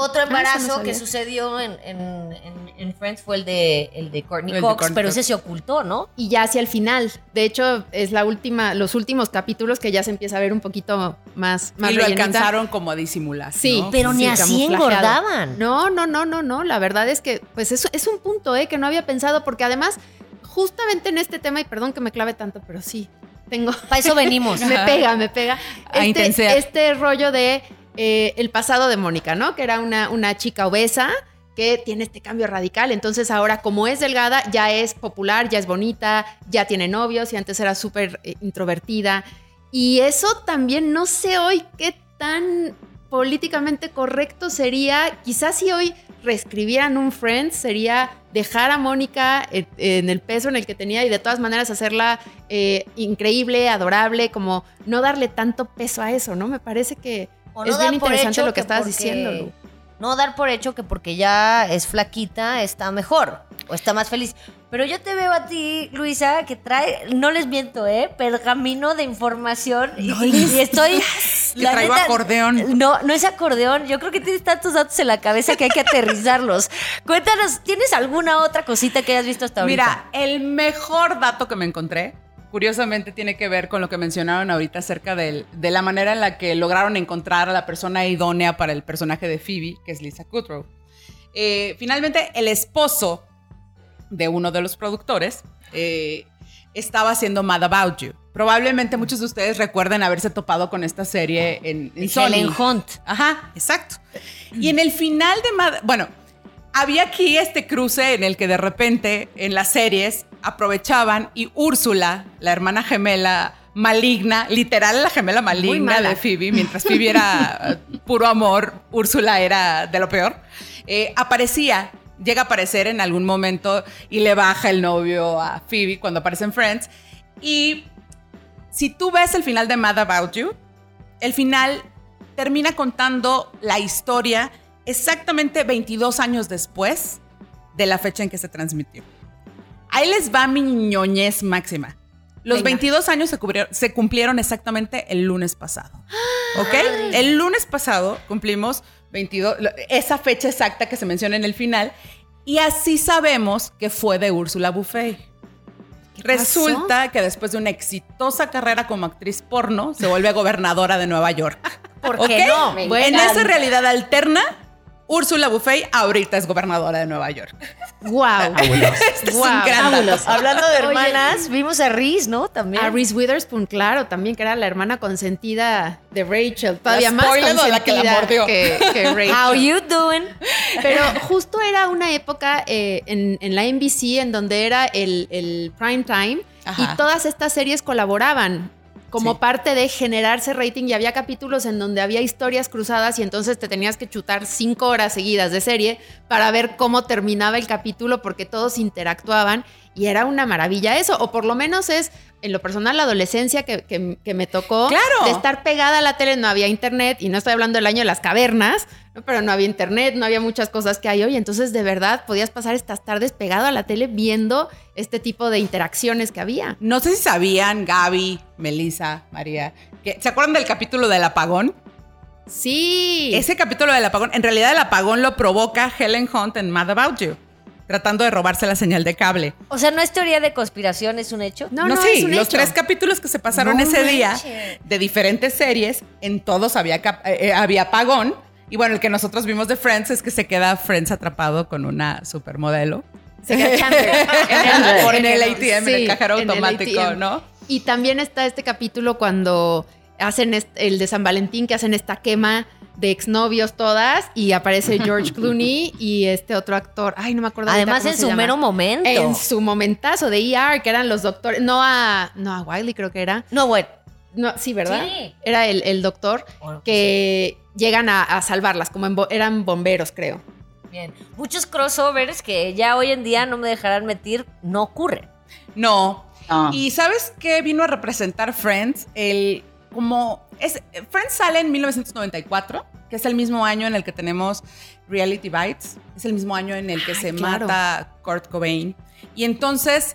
Otro
no
embarazo que sucedió en, en- en- en Friends fue el de, el de Courtney
El de
Cox,
Courtney
pero ese se ocultó, ¿no?
Y ya hacia el final. De hecho, es la última, los últimos capítulos que ya se empieza a ver un poquito más, más
Y lo
rellenita.
alcanzaron como a disimular.
Sí,
¿no?
Pero ni
Sí,
así engordaban.
No, no, no, no, no. La verdad es que, pues eso es un punto, ¿eh? Que no había pensado, porque además, justamente en este tema, y perdón que me clave tanto, pero sí, tengo.
Para eso venimos.
me pega, me pega.
A
Este, este rollo de eh, el pasado de Mónica, ¿no? Que era una, chica obesa que tiene este cambio radical. Entonces ahora, como es delgada, ya es popular, ya es bonita, ya tiene novios y antes era súper eh, introvertida. Y eso también no sé hoy qué tan políticamente correcto sería. Quizás si hoy reescribieran un Friends, sería dejar a Mónica en, en el peso en el que tenía y de todas maneras hacerla eh, increíble, adorable, como no darle tanto peso a eso, ¿no? Me parece que
O
es bien interesante lo que estabas
porque-
diciendo, Lu.
No dar por hecho que porque ya es flaquita está mejor o está más feliz. Pero yo te veo a ti, Luisa, que trae, no les miento, ¿eh? Pergamino de información. y-
No
y, y estoy.
Que traigo acordeón.
No, no es acordeón. Yo creo que tienes tantos datos en la cabeza que hay que aterrizarlos. Cuéntanos, ¿tienes alguna otra cosita que hayas visto hasta ahorita?
Mira, el mejor dato que me encontré, curiosamente, tiene que ver con lo que mencionaron ahorita acerca del- de la manera en la que lograron encontrar a la persona idónea para el personaje de Phoebe, que es Lisa Kudrow. Eh, finalmente, el esposo de uno de los productores eh, estaba haciendo Mad About You. Probablemente muchos de ustedes recuerden haberse topado con esta serie en, en Sony.
Helen Hunt.
Ajá, exacto. Y en el final de Mad- bueno, había aquí este cruce en el que de repente en las series aprovechaban y Úrsula, la hermana gemela maligna, literal la gemela maligna de Phoebe, mientras Phoebe era eh, puro amor, Úrsula era de lo peor, eh, aparecía, llega a aparecer en algún momento y le baja el novio a Phoebe cuando aparece en Friends. Y si tú ves el final de Mad About You, el final termina contando la historia exactamente 22 años después de la fecha en que se transmitió. Ahí les va mi ñoñez máxima. Los
Venga.
22 años se, cubrieron- se cumplieron exactamente el lunes pasado. ¿Ok? El lunes pasado cumplimos 22, lo- esa fecha exacta que se menciona en el final. Y así sabemos que fue de Úrsula Buffet. Resulta que después de una exitosa carrera como actriz porno, se vuelve gobernadora de Nueva York.
¿Por qué no?
Me
en
encanta.
esa realidad alterna, Úrsula Buffet ahorita es gobernadora de Nueva York.
¡Wow!
Este.
Fabuloso.
Hablando de
Oye.
hermanas, vimos a Reese, ¿no? También.
A Reese Witherspoon, claro, también que era la hermana consentida de Rachel. Todavía más
la que la
consentida
mordió.
que, que Rachel.
How you doing?
Pero justo era una época eh, en, en la NBC en donde era el, el prime time
Ajá.
y todas estas series colaboraban como
Sí.
parte de generarse rating y había capítulos en donde había historias cruzadas y entonces te tenías que chutar cinco horas seguidas de serie para ver cómo terminaba el capítulo porque todos interactuaban y era una maravilla eso, o por lo menos es en lo personal la adolescencia que, que- que me tocó
Claro.
de estar pegada a la tele, no había internet y no estoy hablando del año de las cavernas. Pero no había internet, no había muchas cosas que hay hoy, entonces de verdad podías pasar estas tardes pegado a la tele viendo este tipo de interacciones que había.
No sé si sabían, Gaby, Melissa, María, que, ¿se acuerdan del capítulo del apagón?
Sí.
Ese capítulo del apagón, en realidad el apagón lo provoca Helen Hunt en Mad About You, tratando de robarse la señal de cable.
O sea, no es teoría de conspiración, es un hecho.
No, no,
sí,
es un
los
hecho.
tres capítulos que se pasaron
No
ese día de diferentes series, en todos había, eh, eh, había apagón. Y bueno, el que nosotros vimos de Friends es que se queda Friends atrapado con una supermodelo.
Se queda
en el ATM, en el cajero
el
automático. ¿no?
Y también está este capítulo cuando hacen el de San Valentín, que hacen esta quema de exnovios todas y aparece George Clooney y este otro actor, ay, no me acuerdo.
Además,
cómo
en
se
su
llama.
mero momento.
En su momentazo de ER, que eran los doctores, no a, no a Wiley creo que era.
No, bueno.
No, sí, ¿verdad?
Sí.
Era el, el doctor
Bueno,
que llegan a, a salvarlas, como en bo- eran bomberos, creo.
Bien. Muchos crossovers que ya hoy en día no me dejarán meter, no ocurren.
No.
No.
¿Y sabes qué vino a representar Friends? El como es Friends sale en 1994 que es el mismo año en el que tenemos Reality Bites, es el mismo año en el que se
claro.
mata Kurt Cobain. Y entonces,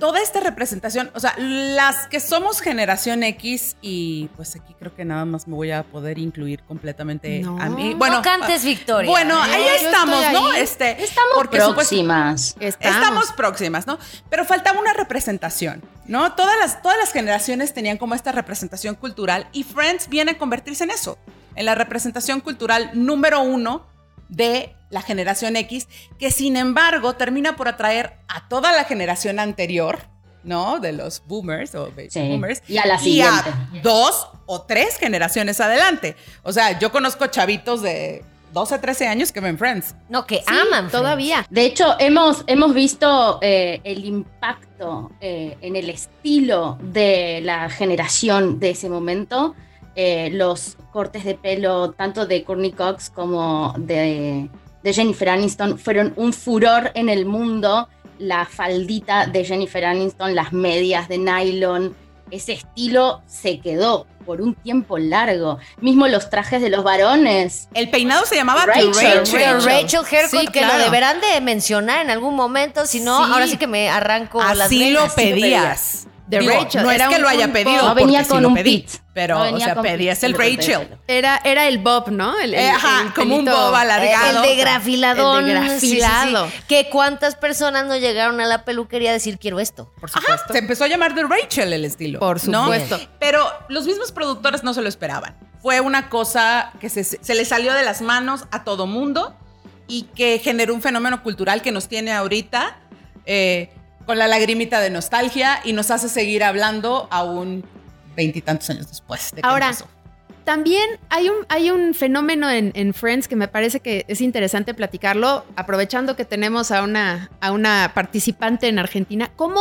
toda esta representación, o sea, las que somos generación X, y pues aquí creo que nada más me voy a poder incluir completamente
No.
a mí.
No
Bueno,
cantes victoria.
Bueno, ahí estamos, ¿no?
ahí.
Este,
Estamos
porque
próximas.
Estamos.
Estamos próximas, ¿no? Pero faltaba una representación, ¿no? Todas las, todas las generaciones tenían como esta representación cultural y Friends viene a convertirse en eso, en la representación cultural número uno de la generación X, que sin embargo termina por atraer a toda la generación anterior, ¿no? De los boomers o baby
Sí,
boomers.
y a la
Y
siguiente.
a dos o tres generaciones adelante. O sea, yo conozco chavitos de 12, 13 años que ven Friends.
No, que
Sí,
aman. Friends.
todavía.
De hecho, hemos, hemos visto eh, el impacto eh, en el estilo de la generación de ese momento. Eh, los cortes de pelo, tanto de Courtney Cox como de, de Jennifer Aniston, fueron un furor en el mundo. La faldita de Jennifer Aniston, las medias de nylon, ese estilo se quedó por un tiempo largo. Mismo los trajes de los varones.
El peinado se llamaba
Rachel,
Rachel.
Rachel.
Rachel Haircut,
Sí,
que lo deberán de mencionar en algún momento, si no,
Sí.
ahora sí que me arranco las
Así lo
venas.
pedías.
The
Digo,
Rachel,
No es
era
que
un
lo haya pedido,
No
porque
venía
sí
con
lo
un
pedí.
pit.
Pero,
No
o sea, pedías el
de
Rachel.
Era, era el Bob, ¿no? El, el-
ajá,
el
como un bob alargado.
El de grafiladón.
El de grafilado.
Sí, sí, sí. Que cuántas personas no llegaron a la peluquería a decir quiero esto.
Por
Ajá,
supuesto.
se empezó a llamar The Rachel el estilo.
Por
¿no?
supuesto.
Pero los mismos productores no se lo esperaban. Fue una cosa que se, se le salió de las manos a todo mundo y que generó un fenómeno cultural que nos tiene ahorita eh, con la lagrimita de nostalgia y nos hace seguir hablando aún veintitantos años después de que
Ahora,
empezó.
También hay un, hay un fenómeno en, en Friends que me parece que es interesante platicarlo, aprovechando que tenemos a una, a una participante en Argentina, cómo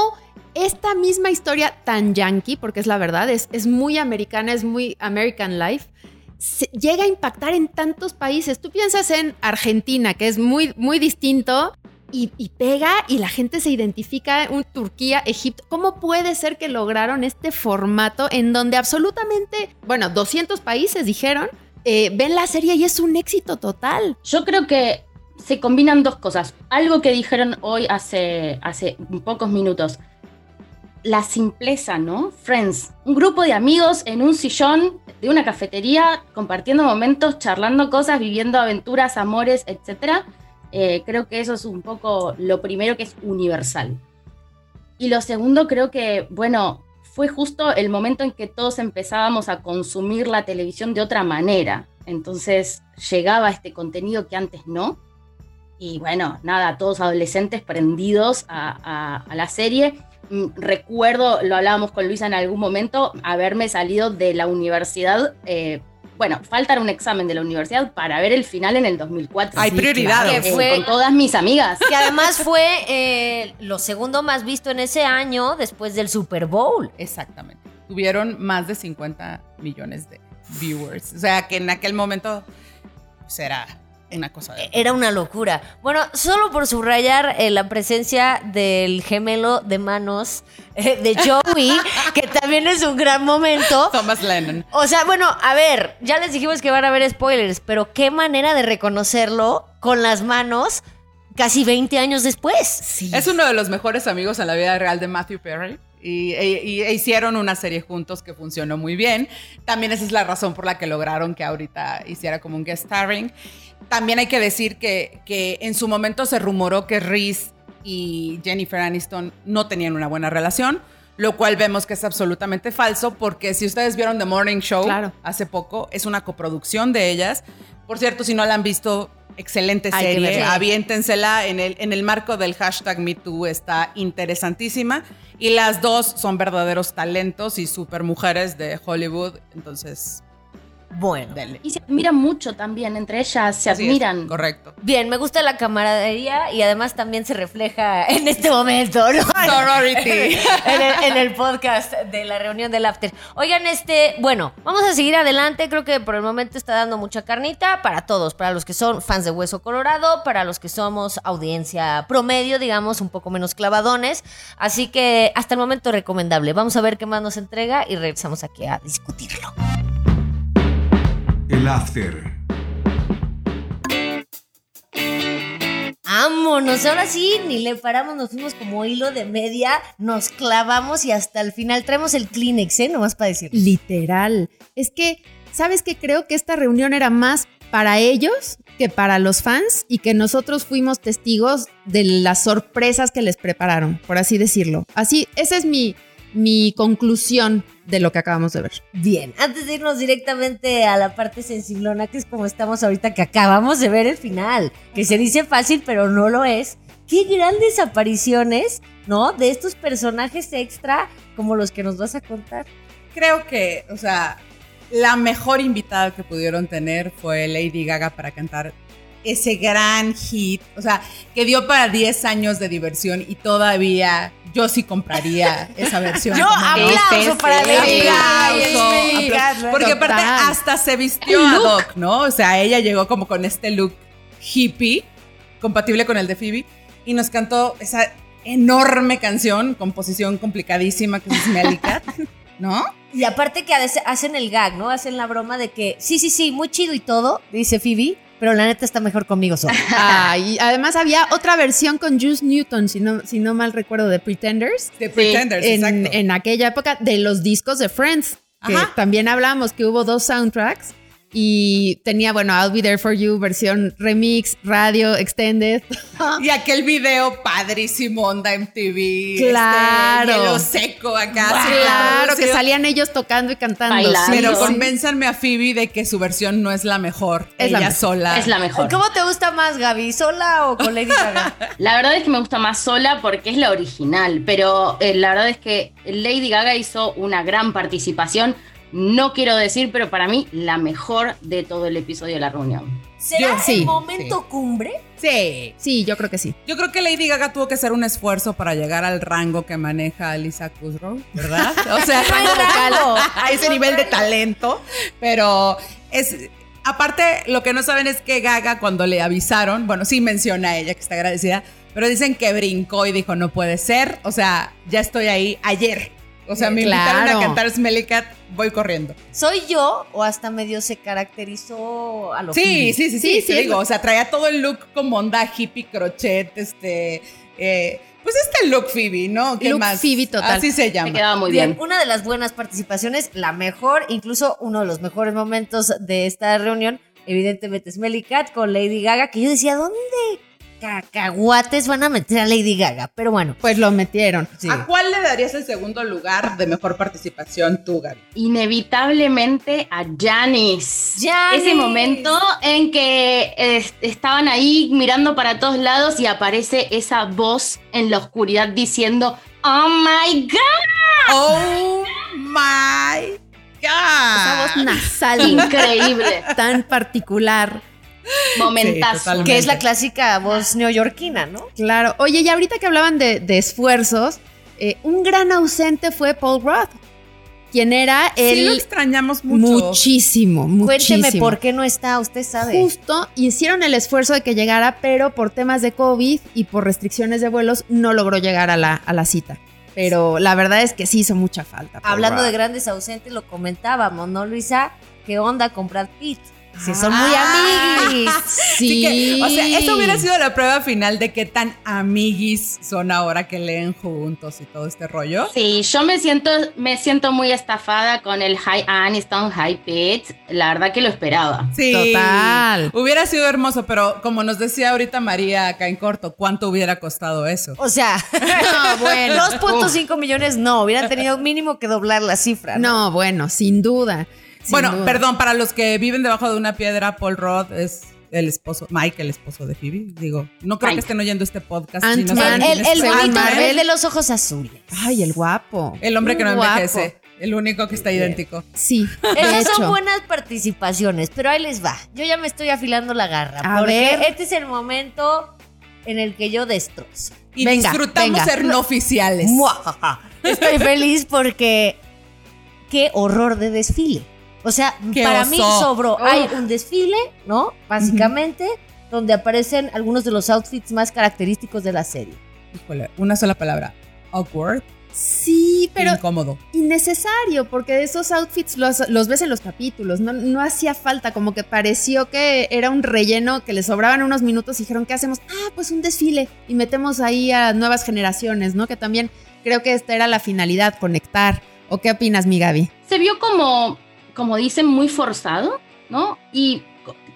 esta misma historia tan yankee, porque es la verdad, es, es muy americana, es muy American Life, se- llega a impactar en tantos países. Tú piensas en Argentina, que es muy, muy distinto, y, pega y la gente se identifica en Turquía, Egipto. ¿Cómo puede ser que lograron este formato en donde absolutamente, bueno, 200 países dijeron, eh, ven la serie y es un éxito total?
Yo creo que se combinan dos cosas. Algo que dijeron hoy hace, hace pocos minutos. La simpleza, ¿no? Friends. Un grupo de amigos en un sillón de una cafetería, compartiendo momentos, charlando cosas, viviendo aventuras, amores, etc. Eh, creo que eso es un poco lo primero que es universal. Y lo segundo, creo que, bueno, fue justo el momento en que todos empezábamos a consumir la televisión de otra manera. Entonces llegaba este contenido que antes no. Y bueno, nada, todos adolescentes prendidos a, la serie. Mm, Recuerdo, lo hablábamos con Luisa en algún momento, haberme salido de la universidad. eh, bueno, falta un examen de la universidad para ver el final en el 2004.
Hay prioridades.
Que
Eh,
fue-
con todas mis amigas.
Que además fue eh, lo segundo más visto en ese año después del Super Bowl.
Exactamente. Tuvieron más de 50 millones de viewers. O sea, que en aquel momento pues, era una cosa de...
Era una locura. Bueno, solo por subrayar eh, la presencia del gemelo de manos eh, de Joey, que también es un gran momento.
Thomas Lennon.
O sea, bueno, a ver, ya les dijimos que van a haber spoilers, pero qué manera de reconocerlo con las manos casi 20 años después.
Es uno de los mejores amigos en la vida real de Matthew Perry. Y, e- y- e hicieron una serie juntos que funcionó muy bien. También esa es la razón por la que lograron que ahorita hiciera como un guest starring. También hay que decir que, que en su momento se rumoró que Reese y Jennifer Aniston no tenían una buena relación, lo cual vemos que es absolutamente falso porque si ustedes vieron The Morning Show
Claro.
hace poco, es una coproducción de ellas. Por cierto, si no la han visto, excelente serie. Aviéntensela en el, en el marco del hashtag MeToo, está interesantísima. Y las dos son verdaderos talentos y super mujeres de Hollywood. Entonces,
Bueno.
denle.
Y se admiran mucho también, entre ellas se
Así es,
admiran.
correcto.
Bien, me gusta la camaradería y además también se refleja en este momento, ¿no?
Sorority.
en, el, en el podcast de la reunión del After. Oigan, este, bueno, vamos a seguir adelante. Creo que por el momento está dando mucha carnita para todos, para los que son fans de Hueso Colorado, para los que somos audiencia promedio, digamos, un poco menos clavadones. Así que hasta el momento recomendable. Vamos a ver qué más nos entrega y regresamos aquí a discutirlo.
El After.
Vámonos, ahora sí, ni le paramos, nos fuimos como hilo de media, nos clavamos y hasta el final traemos el Kleenex, ¿eh? Nomás para decir.
Literal. Es que, ¿sabes qué? Creo que esta reunión era más para ellos que para los fans y que nosotros fuimos testigos de las sorpresas que les prepararon, por así decirlo. Así, esa es mi, mi conclusión de lo que acabamos de ver.
Bien, antes de irnos directamente a la parte sensiblona, que es como estamos ahorita, que acabamos de ver el final, que se dice fácil, pero no lo es. Qué grandes apariciones, ¿no? De estos personajes extra como los que nos vas a contar.
Creo que, o sea, la mejor invitada que pudieron tener fue Lady Gaga para cantar ese gran hit, o sea, que dio para 10 años de diversión y todavía yo sí compraría esa versión.
Yo aplauso
de-
para Lady Gaga.
Porque aparte hasta se vistió a Doc, ¿no? O sea, ella llegó como con este look hippie, compatible con el de Phoebe, y nos cantó esa enorme canción, composición complicadísima que es Smelly Cat, ¿no?
Y aparte que a veces hacen el gag, ¿no? Hacen la broma de que, sí, sí, sí, muy chido y todo, dice Phoebe, pero la neta está mejor conmigo sola.
Ah, y además había otra versión con Juice Newton, si no, si no mal recuerdo, de Pretenders.
The Pretenders,
En,
exacto.
en aquella época de los discos de Friends, que
Ajá.
también hablamos que hubo dos soundtracks y tenía, bueno, I'll Be There For You, versión remix, radio, extended.
Y aquel video padrísimo, Onda MTV.
Claro.
Este, hielo seco acá.
claro, que salían ellos tocando y cantando.
Bailando.
Pero convénzanme a Phoebe de que su versión no es la mejor.
Es la
ella sola.
Es la mejor.
¿Cómo te gusta más, Gaby? ¿Sola o con Lady Gaga?
La verdad es que me gusta más sola porque es la original, pero eh, la verdad es que Lady Gaga hizo una gran participación. No quiero decir, pero para mí la mejor de todo el episodio de la reunión.
¿Será
Yo- sí,
el momento cumbre?
Sí.
Sí, yo creo que sí.
Yo creo que Lady Gaga tuvo que hacer un esfuerzo para llegar al rango que maneja Lisa Kudrow, ¿verdad? O sea, rango vocal a ese nivel de talento. Pero es. Aparte, lo que no saben es que Gaga, cuando le avisaron, bueno, sí menciona a ella que está agradecida, pero dicen que brincó y dijo, no puede ser. O sea, ya estoy ahí ayer. O sea, me invitaron a cantar Smelly Cat, voy corriendo.
¿Soy yo o hasta medio se caracterizó a lo
Sí, sí, sí, sí,
Sí,
te
sí,
digo, o sea, traía todo el look como onda hippie, crochet, este, eh, pues este look Phoebe, ¿no? ¿Qué
Look
más?
Phoebe total.
Así se
Me
llama.
quedaba muy
Bien,
bien.
una de las buenas participaciones, la mejor, incluso uno de los mejores momentos de esta reunión, evidentemente Smelly Cat con Lady Gaga, que yo decía, ¿dónde cacahuates van a meter a Lady Gaga? Pero bueno,
Pues lo metieron.
sí.
¿A cuál le darías el segundo lugar de mejor participación tú, Gaby?
Inevitablemente a Janis. Ese momento en que estaban ahí mirando para todos lados y aparece esa voz en la oscuridad diciendo, Oh my God.
¡Oh, my
Esa voz
God!
nasal
Increíble.
tan particular.
Momentazo.
que es la clásica voz neoyorquina, ¿no?
Claro. Oye, y ahorita que hablaban de, de esfuerzos, eh, un gran ausente fue Paul Roth, quien era
Sí lo
el
extrañamos mucho.
muchísimo, muchísimo.
Cuénteme por qué no está, usted sabe.
Justo hicieron el esfuerzo de que llegara, pero por temas de COVID y por restricciones de vuelos no logró llegar a la, a la cita. Pero la verdad es que sí hizo mucha falta. Paul
Hablando de grandes ausentes, lo comentábamos, ¿no, Luisa? ¿Qué onda con Brad Pitt? Si son muy
Ah.
amiguis.
Sí.
que, o sea, eso hubiera sido la prueba final de qué tan amiguis son ahora que leen juntos y todo este rollo.
Sí, yo me siento, me siento muy estafada con el High Aniston, High Pitch. La verdad que lo esperaba.
Sí.
Total.
Hubiera sido hermoso, pero como nos decía ahorita María acá en corto, ¿cuánto hubiera costado eso?
O sea,
No, bueno.
2.5 millones no, hubieran tenido mínimo que doblar la cifra. ¿no?
No, bueno, sin duda.
Bueno,
duda.
perdón, para los que viven debajo de una piedra, Paul Rudd es el esposo, Mike, el esposo de Phoebe. Digo, no creo que estén oyendo este podcast. Si no saben
El, el, bonito, el de los ojos azules.
Ay, el guapo.
El hombre que no
Guapo.
envejece. El único que está idéntico.
Sí,
Esas
hecho.
son buenas participaciones, pero ahí les va. Yo ya me estoy afilando la garra.
A
porque
ver.
este es el momento en el que yo destrozo.
Y
Venga,
disfrutamos
venga.
ser no oficiales.
Estoy feliz porque qué horror de desfile. O sea,
Qué
para mí sobró.
Oh.
Hay un desfile, ¿no? Básicamente, donde aparecen algunos de los outfits más característicos de la serie.
Híjole, una sola palabra. awkward,
Sí, pero
incómodo.
innecesario, porque esos outfits los, los ves en los capítulos, no, no hacía falta, como que pareció que era un relleno, que le sobraban unos minutos y dijeron, ¿qué hacemos? Ah, pues un desfile y metemos ahí a nuevas generaciones, ¿no? Que también creo que esta era la finalidad, conectar. ¿O qué opinas, mi Gaby?
Se vio como, como dicen, muy forzado, ¿no? Y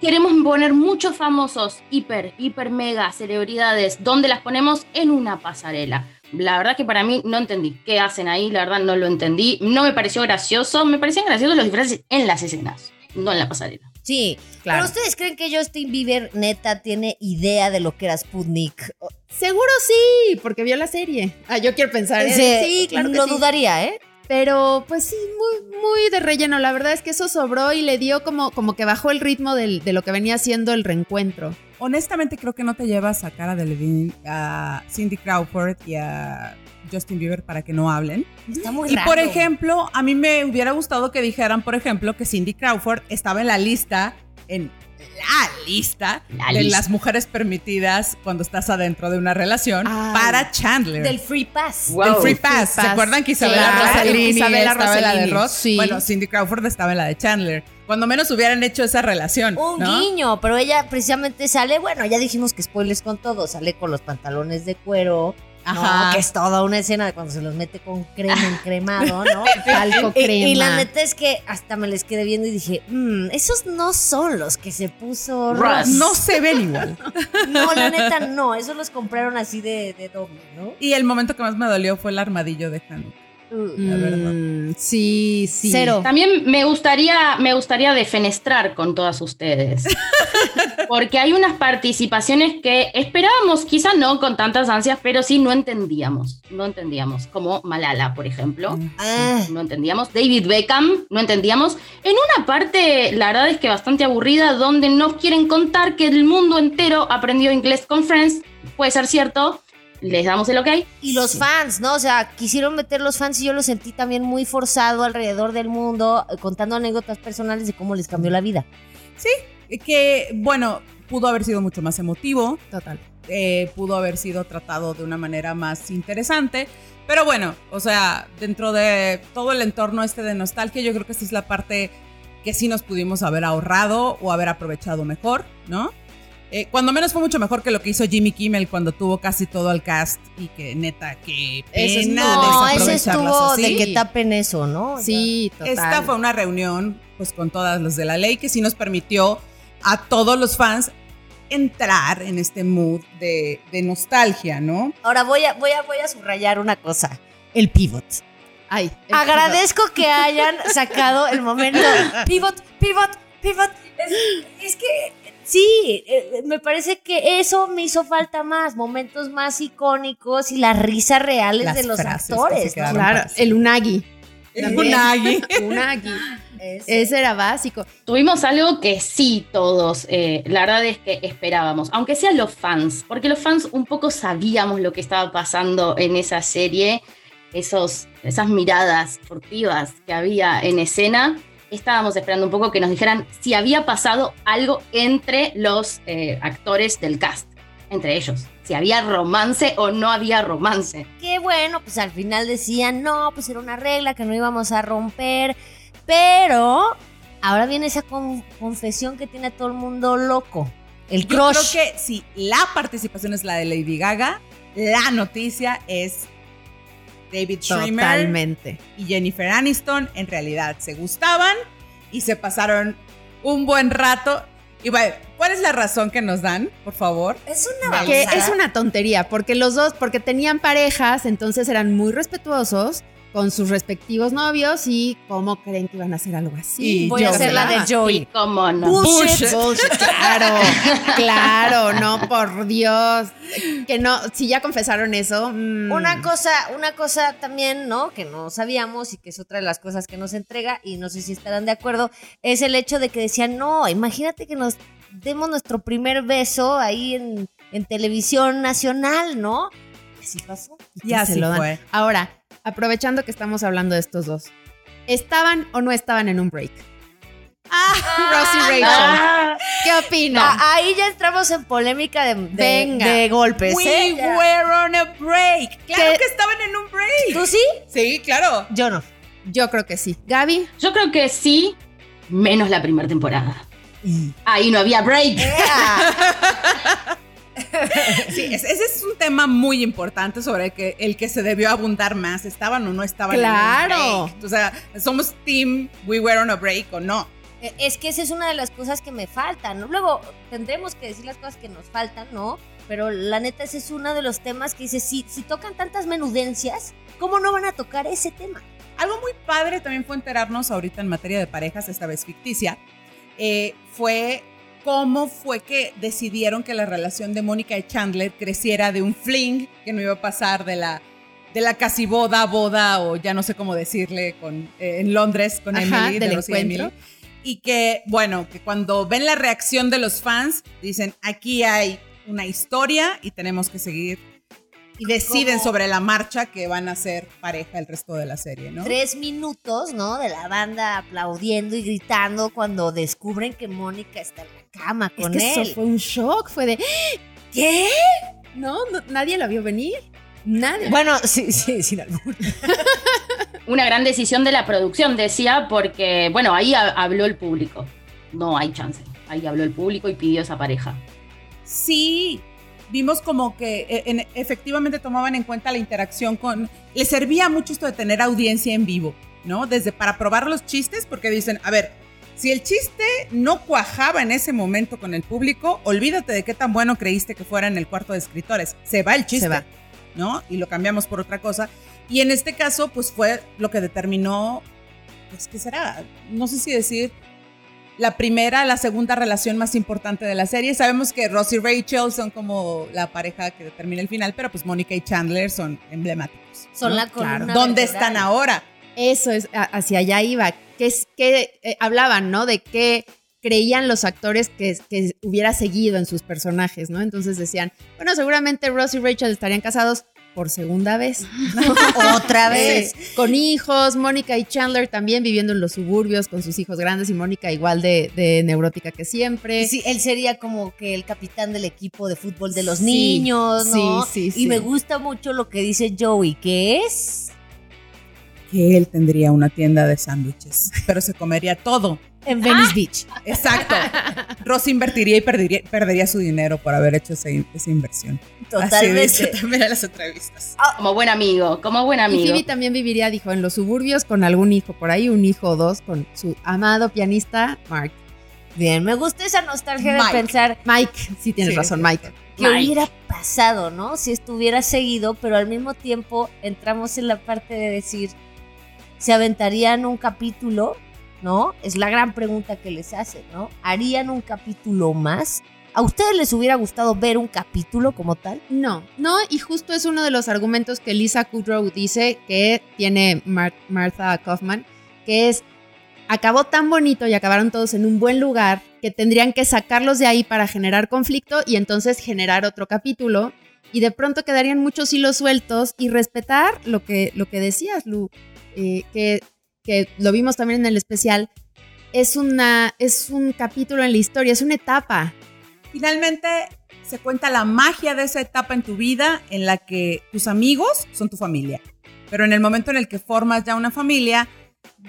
queremos poner muchos famosos, hiper, hiper, mega celebridades. ¿Dónde las ponemos? En una pasarela. La verdad que para mí no entendí qué hacen ahí, la verdad no lo entendí. No me pareció gracioso, me parecían graciosos los disfraces en las escenas, no en la pasarela.
Sí,
Claro.
pero ustedes creen que Justin Bieber neta tiene idea de lo que era Sputnik?
Seguro sí, porque vio la serie. Ah, yo quiero pensar. ¿eh? Sí, claro que sí.
dudaría, ¿eh?
Pero pues sí, muy, muy de relleno. La verdad es que eso sobró y le dio como, como que bajó el ritmo del- de lo que venía siendo el reencuentro.
Honestamente creo que no te llevas a Cara Delevingne, a Cindy Crawford y a Justin Bieber para que no hablen.
Está muy
Y
raro.
por ejemplo, a mí me hubiera gustado que dijeran, por ejemplo, que Cindy Crawford estaba en la lista, en la lista
La
de
lista.
las mujeres permitidas cuando estás adentro de una relación
Ay.
para Chandler.
del Free Pass.
Wow.
Del Free
Free
Pass. ¿Se acuerdan que Isabela
Claro,
Rossellini
Isabela
estaba en la de Ross?
sí.
Bueno, Cindy Crawford estaba en la de Chandler. Cuando menos hubieran hecho esa relación,
Un
¿no?
guiño, pero ella precisamente sale, bueno, ya dijimos que spoilers con todo, sale con los pantalones de cuero,
Ajá.
¿no? que es toda una escena de cuando se los mete con crema encremado, ¿no?
Talco
Y-
crema.
Y, la neta es que hasta me les quedé viendo y dije, "Mm, esos no son los que se puso
Russ.
Ross.
No se ven igual.
No, la neta no, esos los compraron así de, de doble, ¿no?
Y el momento que más me dolió fue el armadillo de Hanukkah. La verdad.
Mm, sí, sí.
Cero.
También me gustaría, me gustaría defenestrar con todas ustedes. Porque hay unas participaciones que esperábamos, quizá no con tantas ansias, pero sí no entendíamos. No entendíamos. Como Malala, por ejemplo.
Ah,
No entendíamos. David Beckham, no entendíamos. En una parte, la verdad es que bastante aburrida, donde nos quieren contar que el mundo entero aprendió inglés con Friends. Puede ser cierto. Les damos el ok.
y los fans, ¿no? O sea, quisieron meter los fans y yo lo sentí también muy forzado alrededor del mundo, eh, contando anécdotas personales de cómo les cambió la vida.
Que, bueno, pudo haber sido mucho más emotivo,
Total.
eh, pudo haber sido tratado de una manera más interesante. Pero bueno, o sea, dentro de todo el entorno este de nostalgia, yo creo que esta es la parte que sí nos pudimos haber ahorrado o haber aprovechado mejor, ¿no? Eh, cuando menos fue mucho mejor que lo que hizo Jimmy Kimmel cuando tuvo casi todo el cast y que neta,
es-
pena
No, ese estuvo
así.
de que tapen eso, ¿no?
Sí, total.
Esta fue una reunión pues con todas los de la ley que sí nos permitió a todos los fans entrar en este mood de, de nostalgia, ¿no?
Ahora voy a, voy, a, voy a subrayar una cosa. El pivot.
Ay, el-
Agradezco que hayan sacado el momento pivot, pivot, pivot. Es, es que sí, eh, me parece que eso me hizo falta más, momentos más icónicos y las risas reales
Las
de los actores.
Claro, el unagi.
El unagi.
Unagi.
Ese.
Ese era básico.
Tuvimos algo que sí todos, eh, la verdad es que esperábamos, aunque sean los fans, porque los fans un poco sabíamos lo que estaba pasando en esa serie, esos, esas miradas furtivas que había en escena, estábamos esperando un poco que nos dijeran si había pasado algo entre los eh, actores del cast, entre ellos, si había romance o no había romance.
Qué bueno, pues al final decían, no, pues era una regla que no íbamos a romper, pero ahora viene esa con- confesión que tiene a todo el mundo loco. El
Yo creo
crush.
que si la participación es la de Lady Gaga, la noticia es David Schwimmer
Totalmente.
y Jennifer Aniston en realidad se gustaban y se pasaron un buen rato. Y bueno, ¿cuál es la razón que nos dan, por favor?
Es una
Que es una tontería, porque los dos, porque tenían parejas, entonces eran muy respetuosos con sus respectivos novios y cómo creen que iban a hacer algo así.
Y
Voy a hacer la de Joey.
cómo no.
Bullshit.
Bullshit, claro, claro, no, por Dios. Que no, si ya confesaron eso. mm,
Una cosa, una cosa también, ¿no? Que no sabíamos y que es otra de las cosas que nos entrega, y no sé si estarán de acuerdo, es el hecho de que decían, no, imagínate que nos demos nuestro primer beso ahí en, en televisión nacional, ¿no? Y así pasó.
Y así
se lo dan.
fue.
Ahora, aprovechando que estamos hablando de estos dos, ¿estaban o no estaban en un break? Ah, Rosie Rachel.
Ah,
¿Qué opina?
Ah, ahí ya entramos en polémica de, de-
Venga.
de golpes.
We
¿eh?
Were on a break. Claro
¿Qué?
que estaban en un break.
¿Tú sí?
Sí, claro.
Yo no.
Yo creo que sí. Gaby,
yo creo que sí, menos la primera temporada. Ahí no había break.
Sí, ese, es un tema muy importante sobre el que, el que se debió abundar más. ¿Estaban o no estaban
Claro.
en un break? O sea, somos team we were on a break o no.
Eh, Es que esa es una de las cosas que me faltan. ¿no? Luego tendremos que decir las cosas que nos faltan, ¿no? Pero la neta, ese es uno de los temas que dice, si, si tocan tantas menudencias, ¿cómo no van a tocar ese tema?
Algo muy padre también fue enterarnos ahorita en materia de parejas, esta vez ficticia, eh, fue cómo fue que decidieron que la relación de Mónica y Chandler creciera de un fling que no iba a pasar de la de la casi boda, boda o ya no sé cómo decirle con, eh, en Londres con
Ajá,
Emily,
del
de
encuentro.
Emily. Y que, bueno, que cuando ven la reacción de los fans, dicen, aquí hay una historia y tenemos que seguir. Y deciden sobre la marcha que van a ser pareja el resto de la serie, ¿no?
Tres minutos, ¿no? De la banda aplaudiendo y gritando cuando descubren que Mónica está en la cama
es
con
que
él.
eso fue un shock. Fue de, ¿qué? No, no, nadie lo vio venir. Nadie.
Bueno, sí, sí, sin albur.
Una gran decisión de la producción, decía, porque, bueno, ahí ha- habló el público. No hay chance. Ahí habló el público y pidió esa pareja.
sí vimos como que en- efectivamente tomaban en cuenta la interacción con... Les servía mucho esto de tener audiencia en vivo, ¿no? Desde para probar los chistes, porque dicen, a ver, si el chiste no cuajaba en ese momento con el público, olvídate de qué tan bueno creíste que fuera en el cuarto de escritores. Se va el chiste,
Se va.
¿no? Y lo cambiamos por otra cosa. Y en este caso, pues fue lo que determinó, pues, ¿qué será? No sé si decir la primera, la segunda relación más importante de la serie. Sabemos que Ross y Rachel son como la pareja que determina el final, pero pues Mónica y Chandler son emblemáticos.
Son
¿no?
la columna
¿Dónde
vertebral.
están ahora?
Eso es, hacia allá iba. Que es que eh, hablaban, ¿no? De que creían los actores que, que hubiera seguido en sus personajes, ¿no? Entonces decían, bueno, seguramente Ross y Rachel estarían casados por segunda vez.
Otra vez.
Sí, con hijos, Mónica y Chandler también viviendo en los suburbios con sus hijos grandes y Mónica igual de, de neurótica que siempre.
Sí, él sería como que el capitán del equipo de fútbol de los
Sí,
niños, ¿no?
sí, sí,
Y
sí.
me gusta mucho lo que dice Joey, que es
Que él tendría una tienda de sándwiches, pero se comería todo.
en Venice Beach.
Exacto. Ross invertiría y perdería, perdería su dinero por haber hecho esa, esa inversión. Así
Totalmente.
dice también en las entrevistas.
Como buen amigo, como buen
Y
amigo.
Phoebe también viviría, dijo, en los suburbios con algún hijo, por ahí un hijo o dos, con su amado pianista Mark.
Bien, me gusta esa nostalgia
Mike.
de pensar
Mike, sí tienes
Sí,
razón. Mike.
qué
Mike.
hubiera pasado, ¿no? Si estuviera seguido, pero al mismo tiempo entramos en la parte de decir, ¿se aventarían un capítulo? ¿No? Es la gran pregunta que les hacen, ¿no? ¿Harían un capítulo más? ¿A ustedes les hubiera gustado ver un capítulo como tal?
No, no, y justo es uno de los argumentos que Lisa Kudrow dice que tiene Mar- Martha Kaufman, que es, acabó tan bonito y acabaron todos en un buen lugar que tendrían que sacarlos de ahí para generar conflicto y entonces generar otro capítulo y de pronto quedarían muchos hilos sueltos y respetar lo que, lo que decías, Lu, eh, que, que lo vimos también en el especial, es, una, es un capítulo en la historia, es una etapa.
Finalmente se cuenta la magia de esa etapa en tu vida en la que tus amigos son tu familia. Pero en el momento en el que formas ya una familia,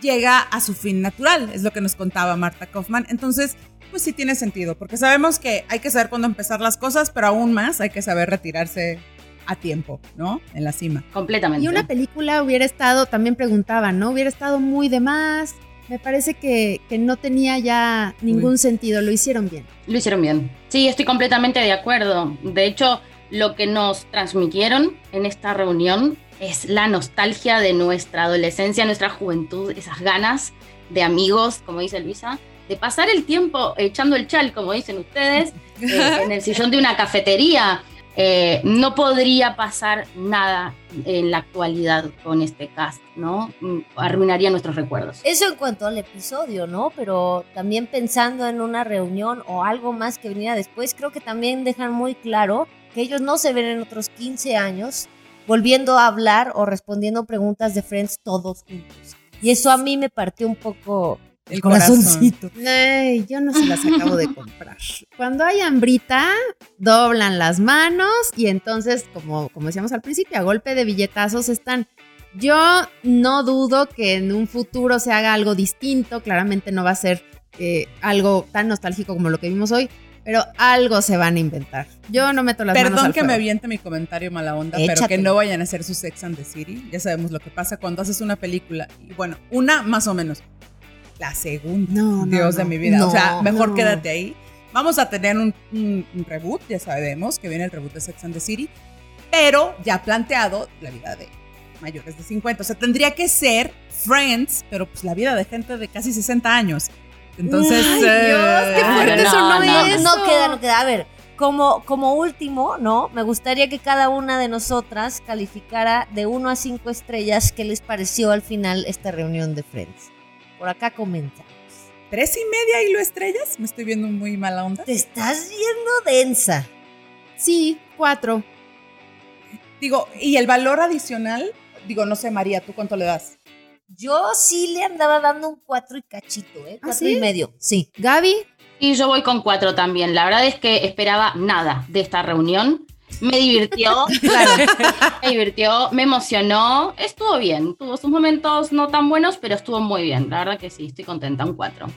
llega a su fin natural, es lo que nos contaba Marta Kaufman. Entonces, pues sí tiene sentido, porque sabemos que hay que saber cuándo empezar las cosas, pero aún más hay que saber retirarse a tiempo, ¿no? En la cima.
Completamente.
Y una película hubiera estado, también preguntaban, ¿no? Hubiera estado muy de más. Me parece que, que no tenía ya ningún
Uy.
sentido, lo hicieron bien.
Lo hicieron bien. Sí, estoy completamente de acuerdo. De hecho, lo que nos transmitieron en esta reunión es la nostalgia de nuestra adolescencia, nuestra juventud, esas ganas de amigos, como dice Luisa, de pasar el tiempo echando el chal, como dicen ustedes, eh, en el sillón de una cafetería. Eh, no podría pasar nada en la actualidad con este cast, ¿no? Mm, Arruinaría nuestros recuerdos.
Eso en cuanto al episodio, ¿no? Pero también pensando en una reunión o algo más que viniera después, creo que también dejan muy claro que ellos no se ven en otros 15 años volviendo a hablar o respondiendo preguntas de Friends todos juntos. Y eso a mí me partió un poco
El
corazoncito.
Ay, yo no se las acabo de comprar. Cuando hay hambrita, doblan las manos y entonces, como, como decíamos al principio, a golpe de billetazos están. Yo no dudo que en un futuro se haga algo distinto. Claramente no va a ser eh, algo tan nostálgico como lo que vimos hoy, pero algo se van a inventar. Yo no meto las manos
Perdón
al
que me
fuego.
aviente mi comentario mala onda, pero
Échatelo.
que no vayan a hacer su Sex and the City. Ya sabemos lo que pasa cuando haces una película. Y bueno, una más o menos. La segunda.
No, no,
Dios de
no.
mi vida. o sea, mejor
no.
quédate ahí. Vamos a tener un, un- un reboot, ya sabemos que viene el reboot de Sex and the City, pero ya planteado la vida de mayores de 50. O sea, tendría que ser Friends, pero pues la vida de gente de casi 60 años. Entonces,
Ay, Dios, qué
eh,
fuerte
no,
sonó
no,
eso.
No queda, no queda. A ver, como, como último, ¿no? Me gustaría que cada una de nosotras calificara de 1 a 5 estrellas qué les pareció al final esta reunión de Friends. Por acá comenzamos.
tres y media y lo estrellas. Me estoy viendo muy mala onda.
Te estás viendo densa.
Sí, cuatro.
Digo, y el valor adicional, digo, no sé, María, ¿tú cuánto le das?
Yo sí le andaba dando un 4 y cachito, ¿eh?
¿Ah,
4
sí?
y medio. Sí.
Gaby,
Y yo voy con cuatro también. La verdad es que esperaba nada de esta reunión. Me divirtió, me divirtió, me emocionó. Estuvo bien. Tuvo sus momentos no tan buenos, pero estuvo muy bien. La verdad que sí, estoy contenta. Un cuatro.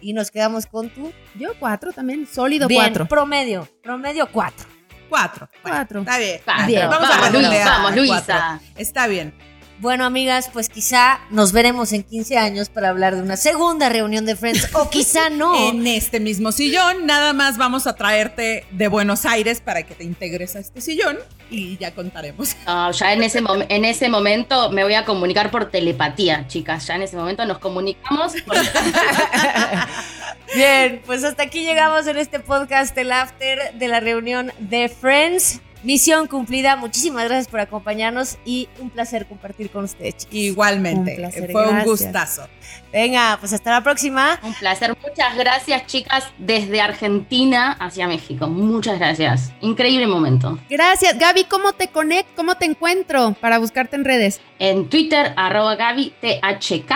Y nos quedamos con tu.
yo cuatro también. Sólido
Bien,
cuatro.
promedio. Promedio 4.
Cuatro. Bueno,
Cuatro.
Está bien.
Cuatro.
Bien.
Vamos,
Vamos,
a redondear.
Luisa, vamos, Luisa.
cuatro. Está bien.
Bueno, amigas, pues quizá nos veremos en 15 años para hablar de una segunda reunión de Friends. O quizá no.
En este mismo sillón, nada más vamos a traerte de Buenos Aires para que te integres a este sillón y ya contaremos.
No, ya en ese, en ese momento me voy a comunicar por telepatía, chicas. Ya en ese momento nos comunicamos. por-
Bien, pues hasta aquí llegamos en este podcast, el after de la reunión de Friends. Misión cumplida. Muchísimas gracias por acompañarnos y un placer compartir con ustedes, chicos.
Igualmente.
Un placer,
Fue un gustazo.
Venga, pues hasta la próxima.
Un placer. Muchas gracias, chicas, desde Argentina hacia México. Muchas gracias. Increíble momento.
Gracias. Gaby, ¿cómo te conecto? ¿Cómo te encuentro para buscarte en redes?
En Twitter, arroba Gaby THK.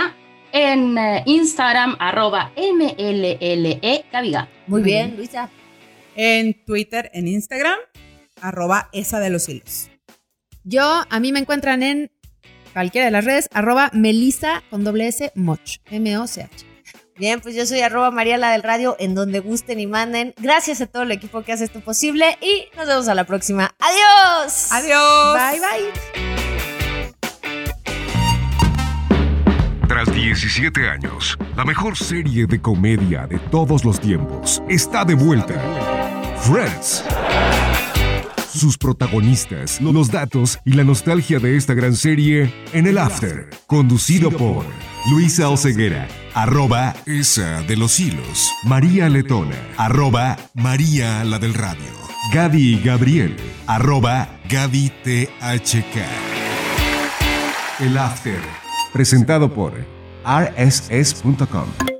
En eh, Instagram, arroba MLLE Gabiga.
Muy bien, Luisa.
En Twitter, en Instagram, arroba esa de los hilos.
Yo, a mí me encuentran en cualquiera de las redes, arroba Melissa con doble S Moch. M-O-C-H.
Bien, pues yo soy arroba Mariala del Radio, en donde gusten y manden. Gracias a todo el equipo que hace esto posible y nos vemos a la próxima. ¡Adiós!
Adiós.
Bye, bye.
Tras 17 años, la mejor serie de comedia de todos los tiempos está de vuelta. Friends. Sus protagonistas, los datos y la nostalgia de esta gran serie en el After, conducido por Luisa Oceguera, arroba esa de los hilos, María Letona, arroba María la del radio, Gaby Gabriel, arroba Gaby THK. El After, presentado por rss.com.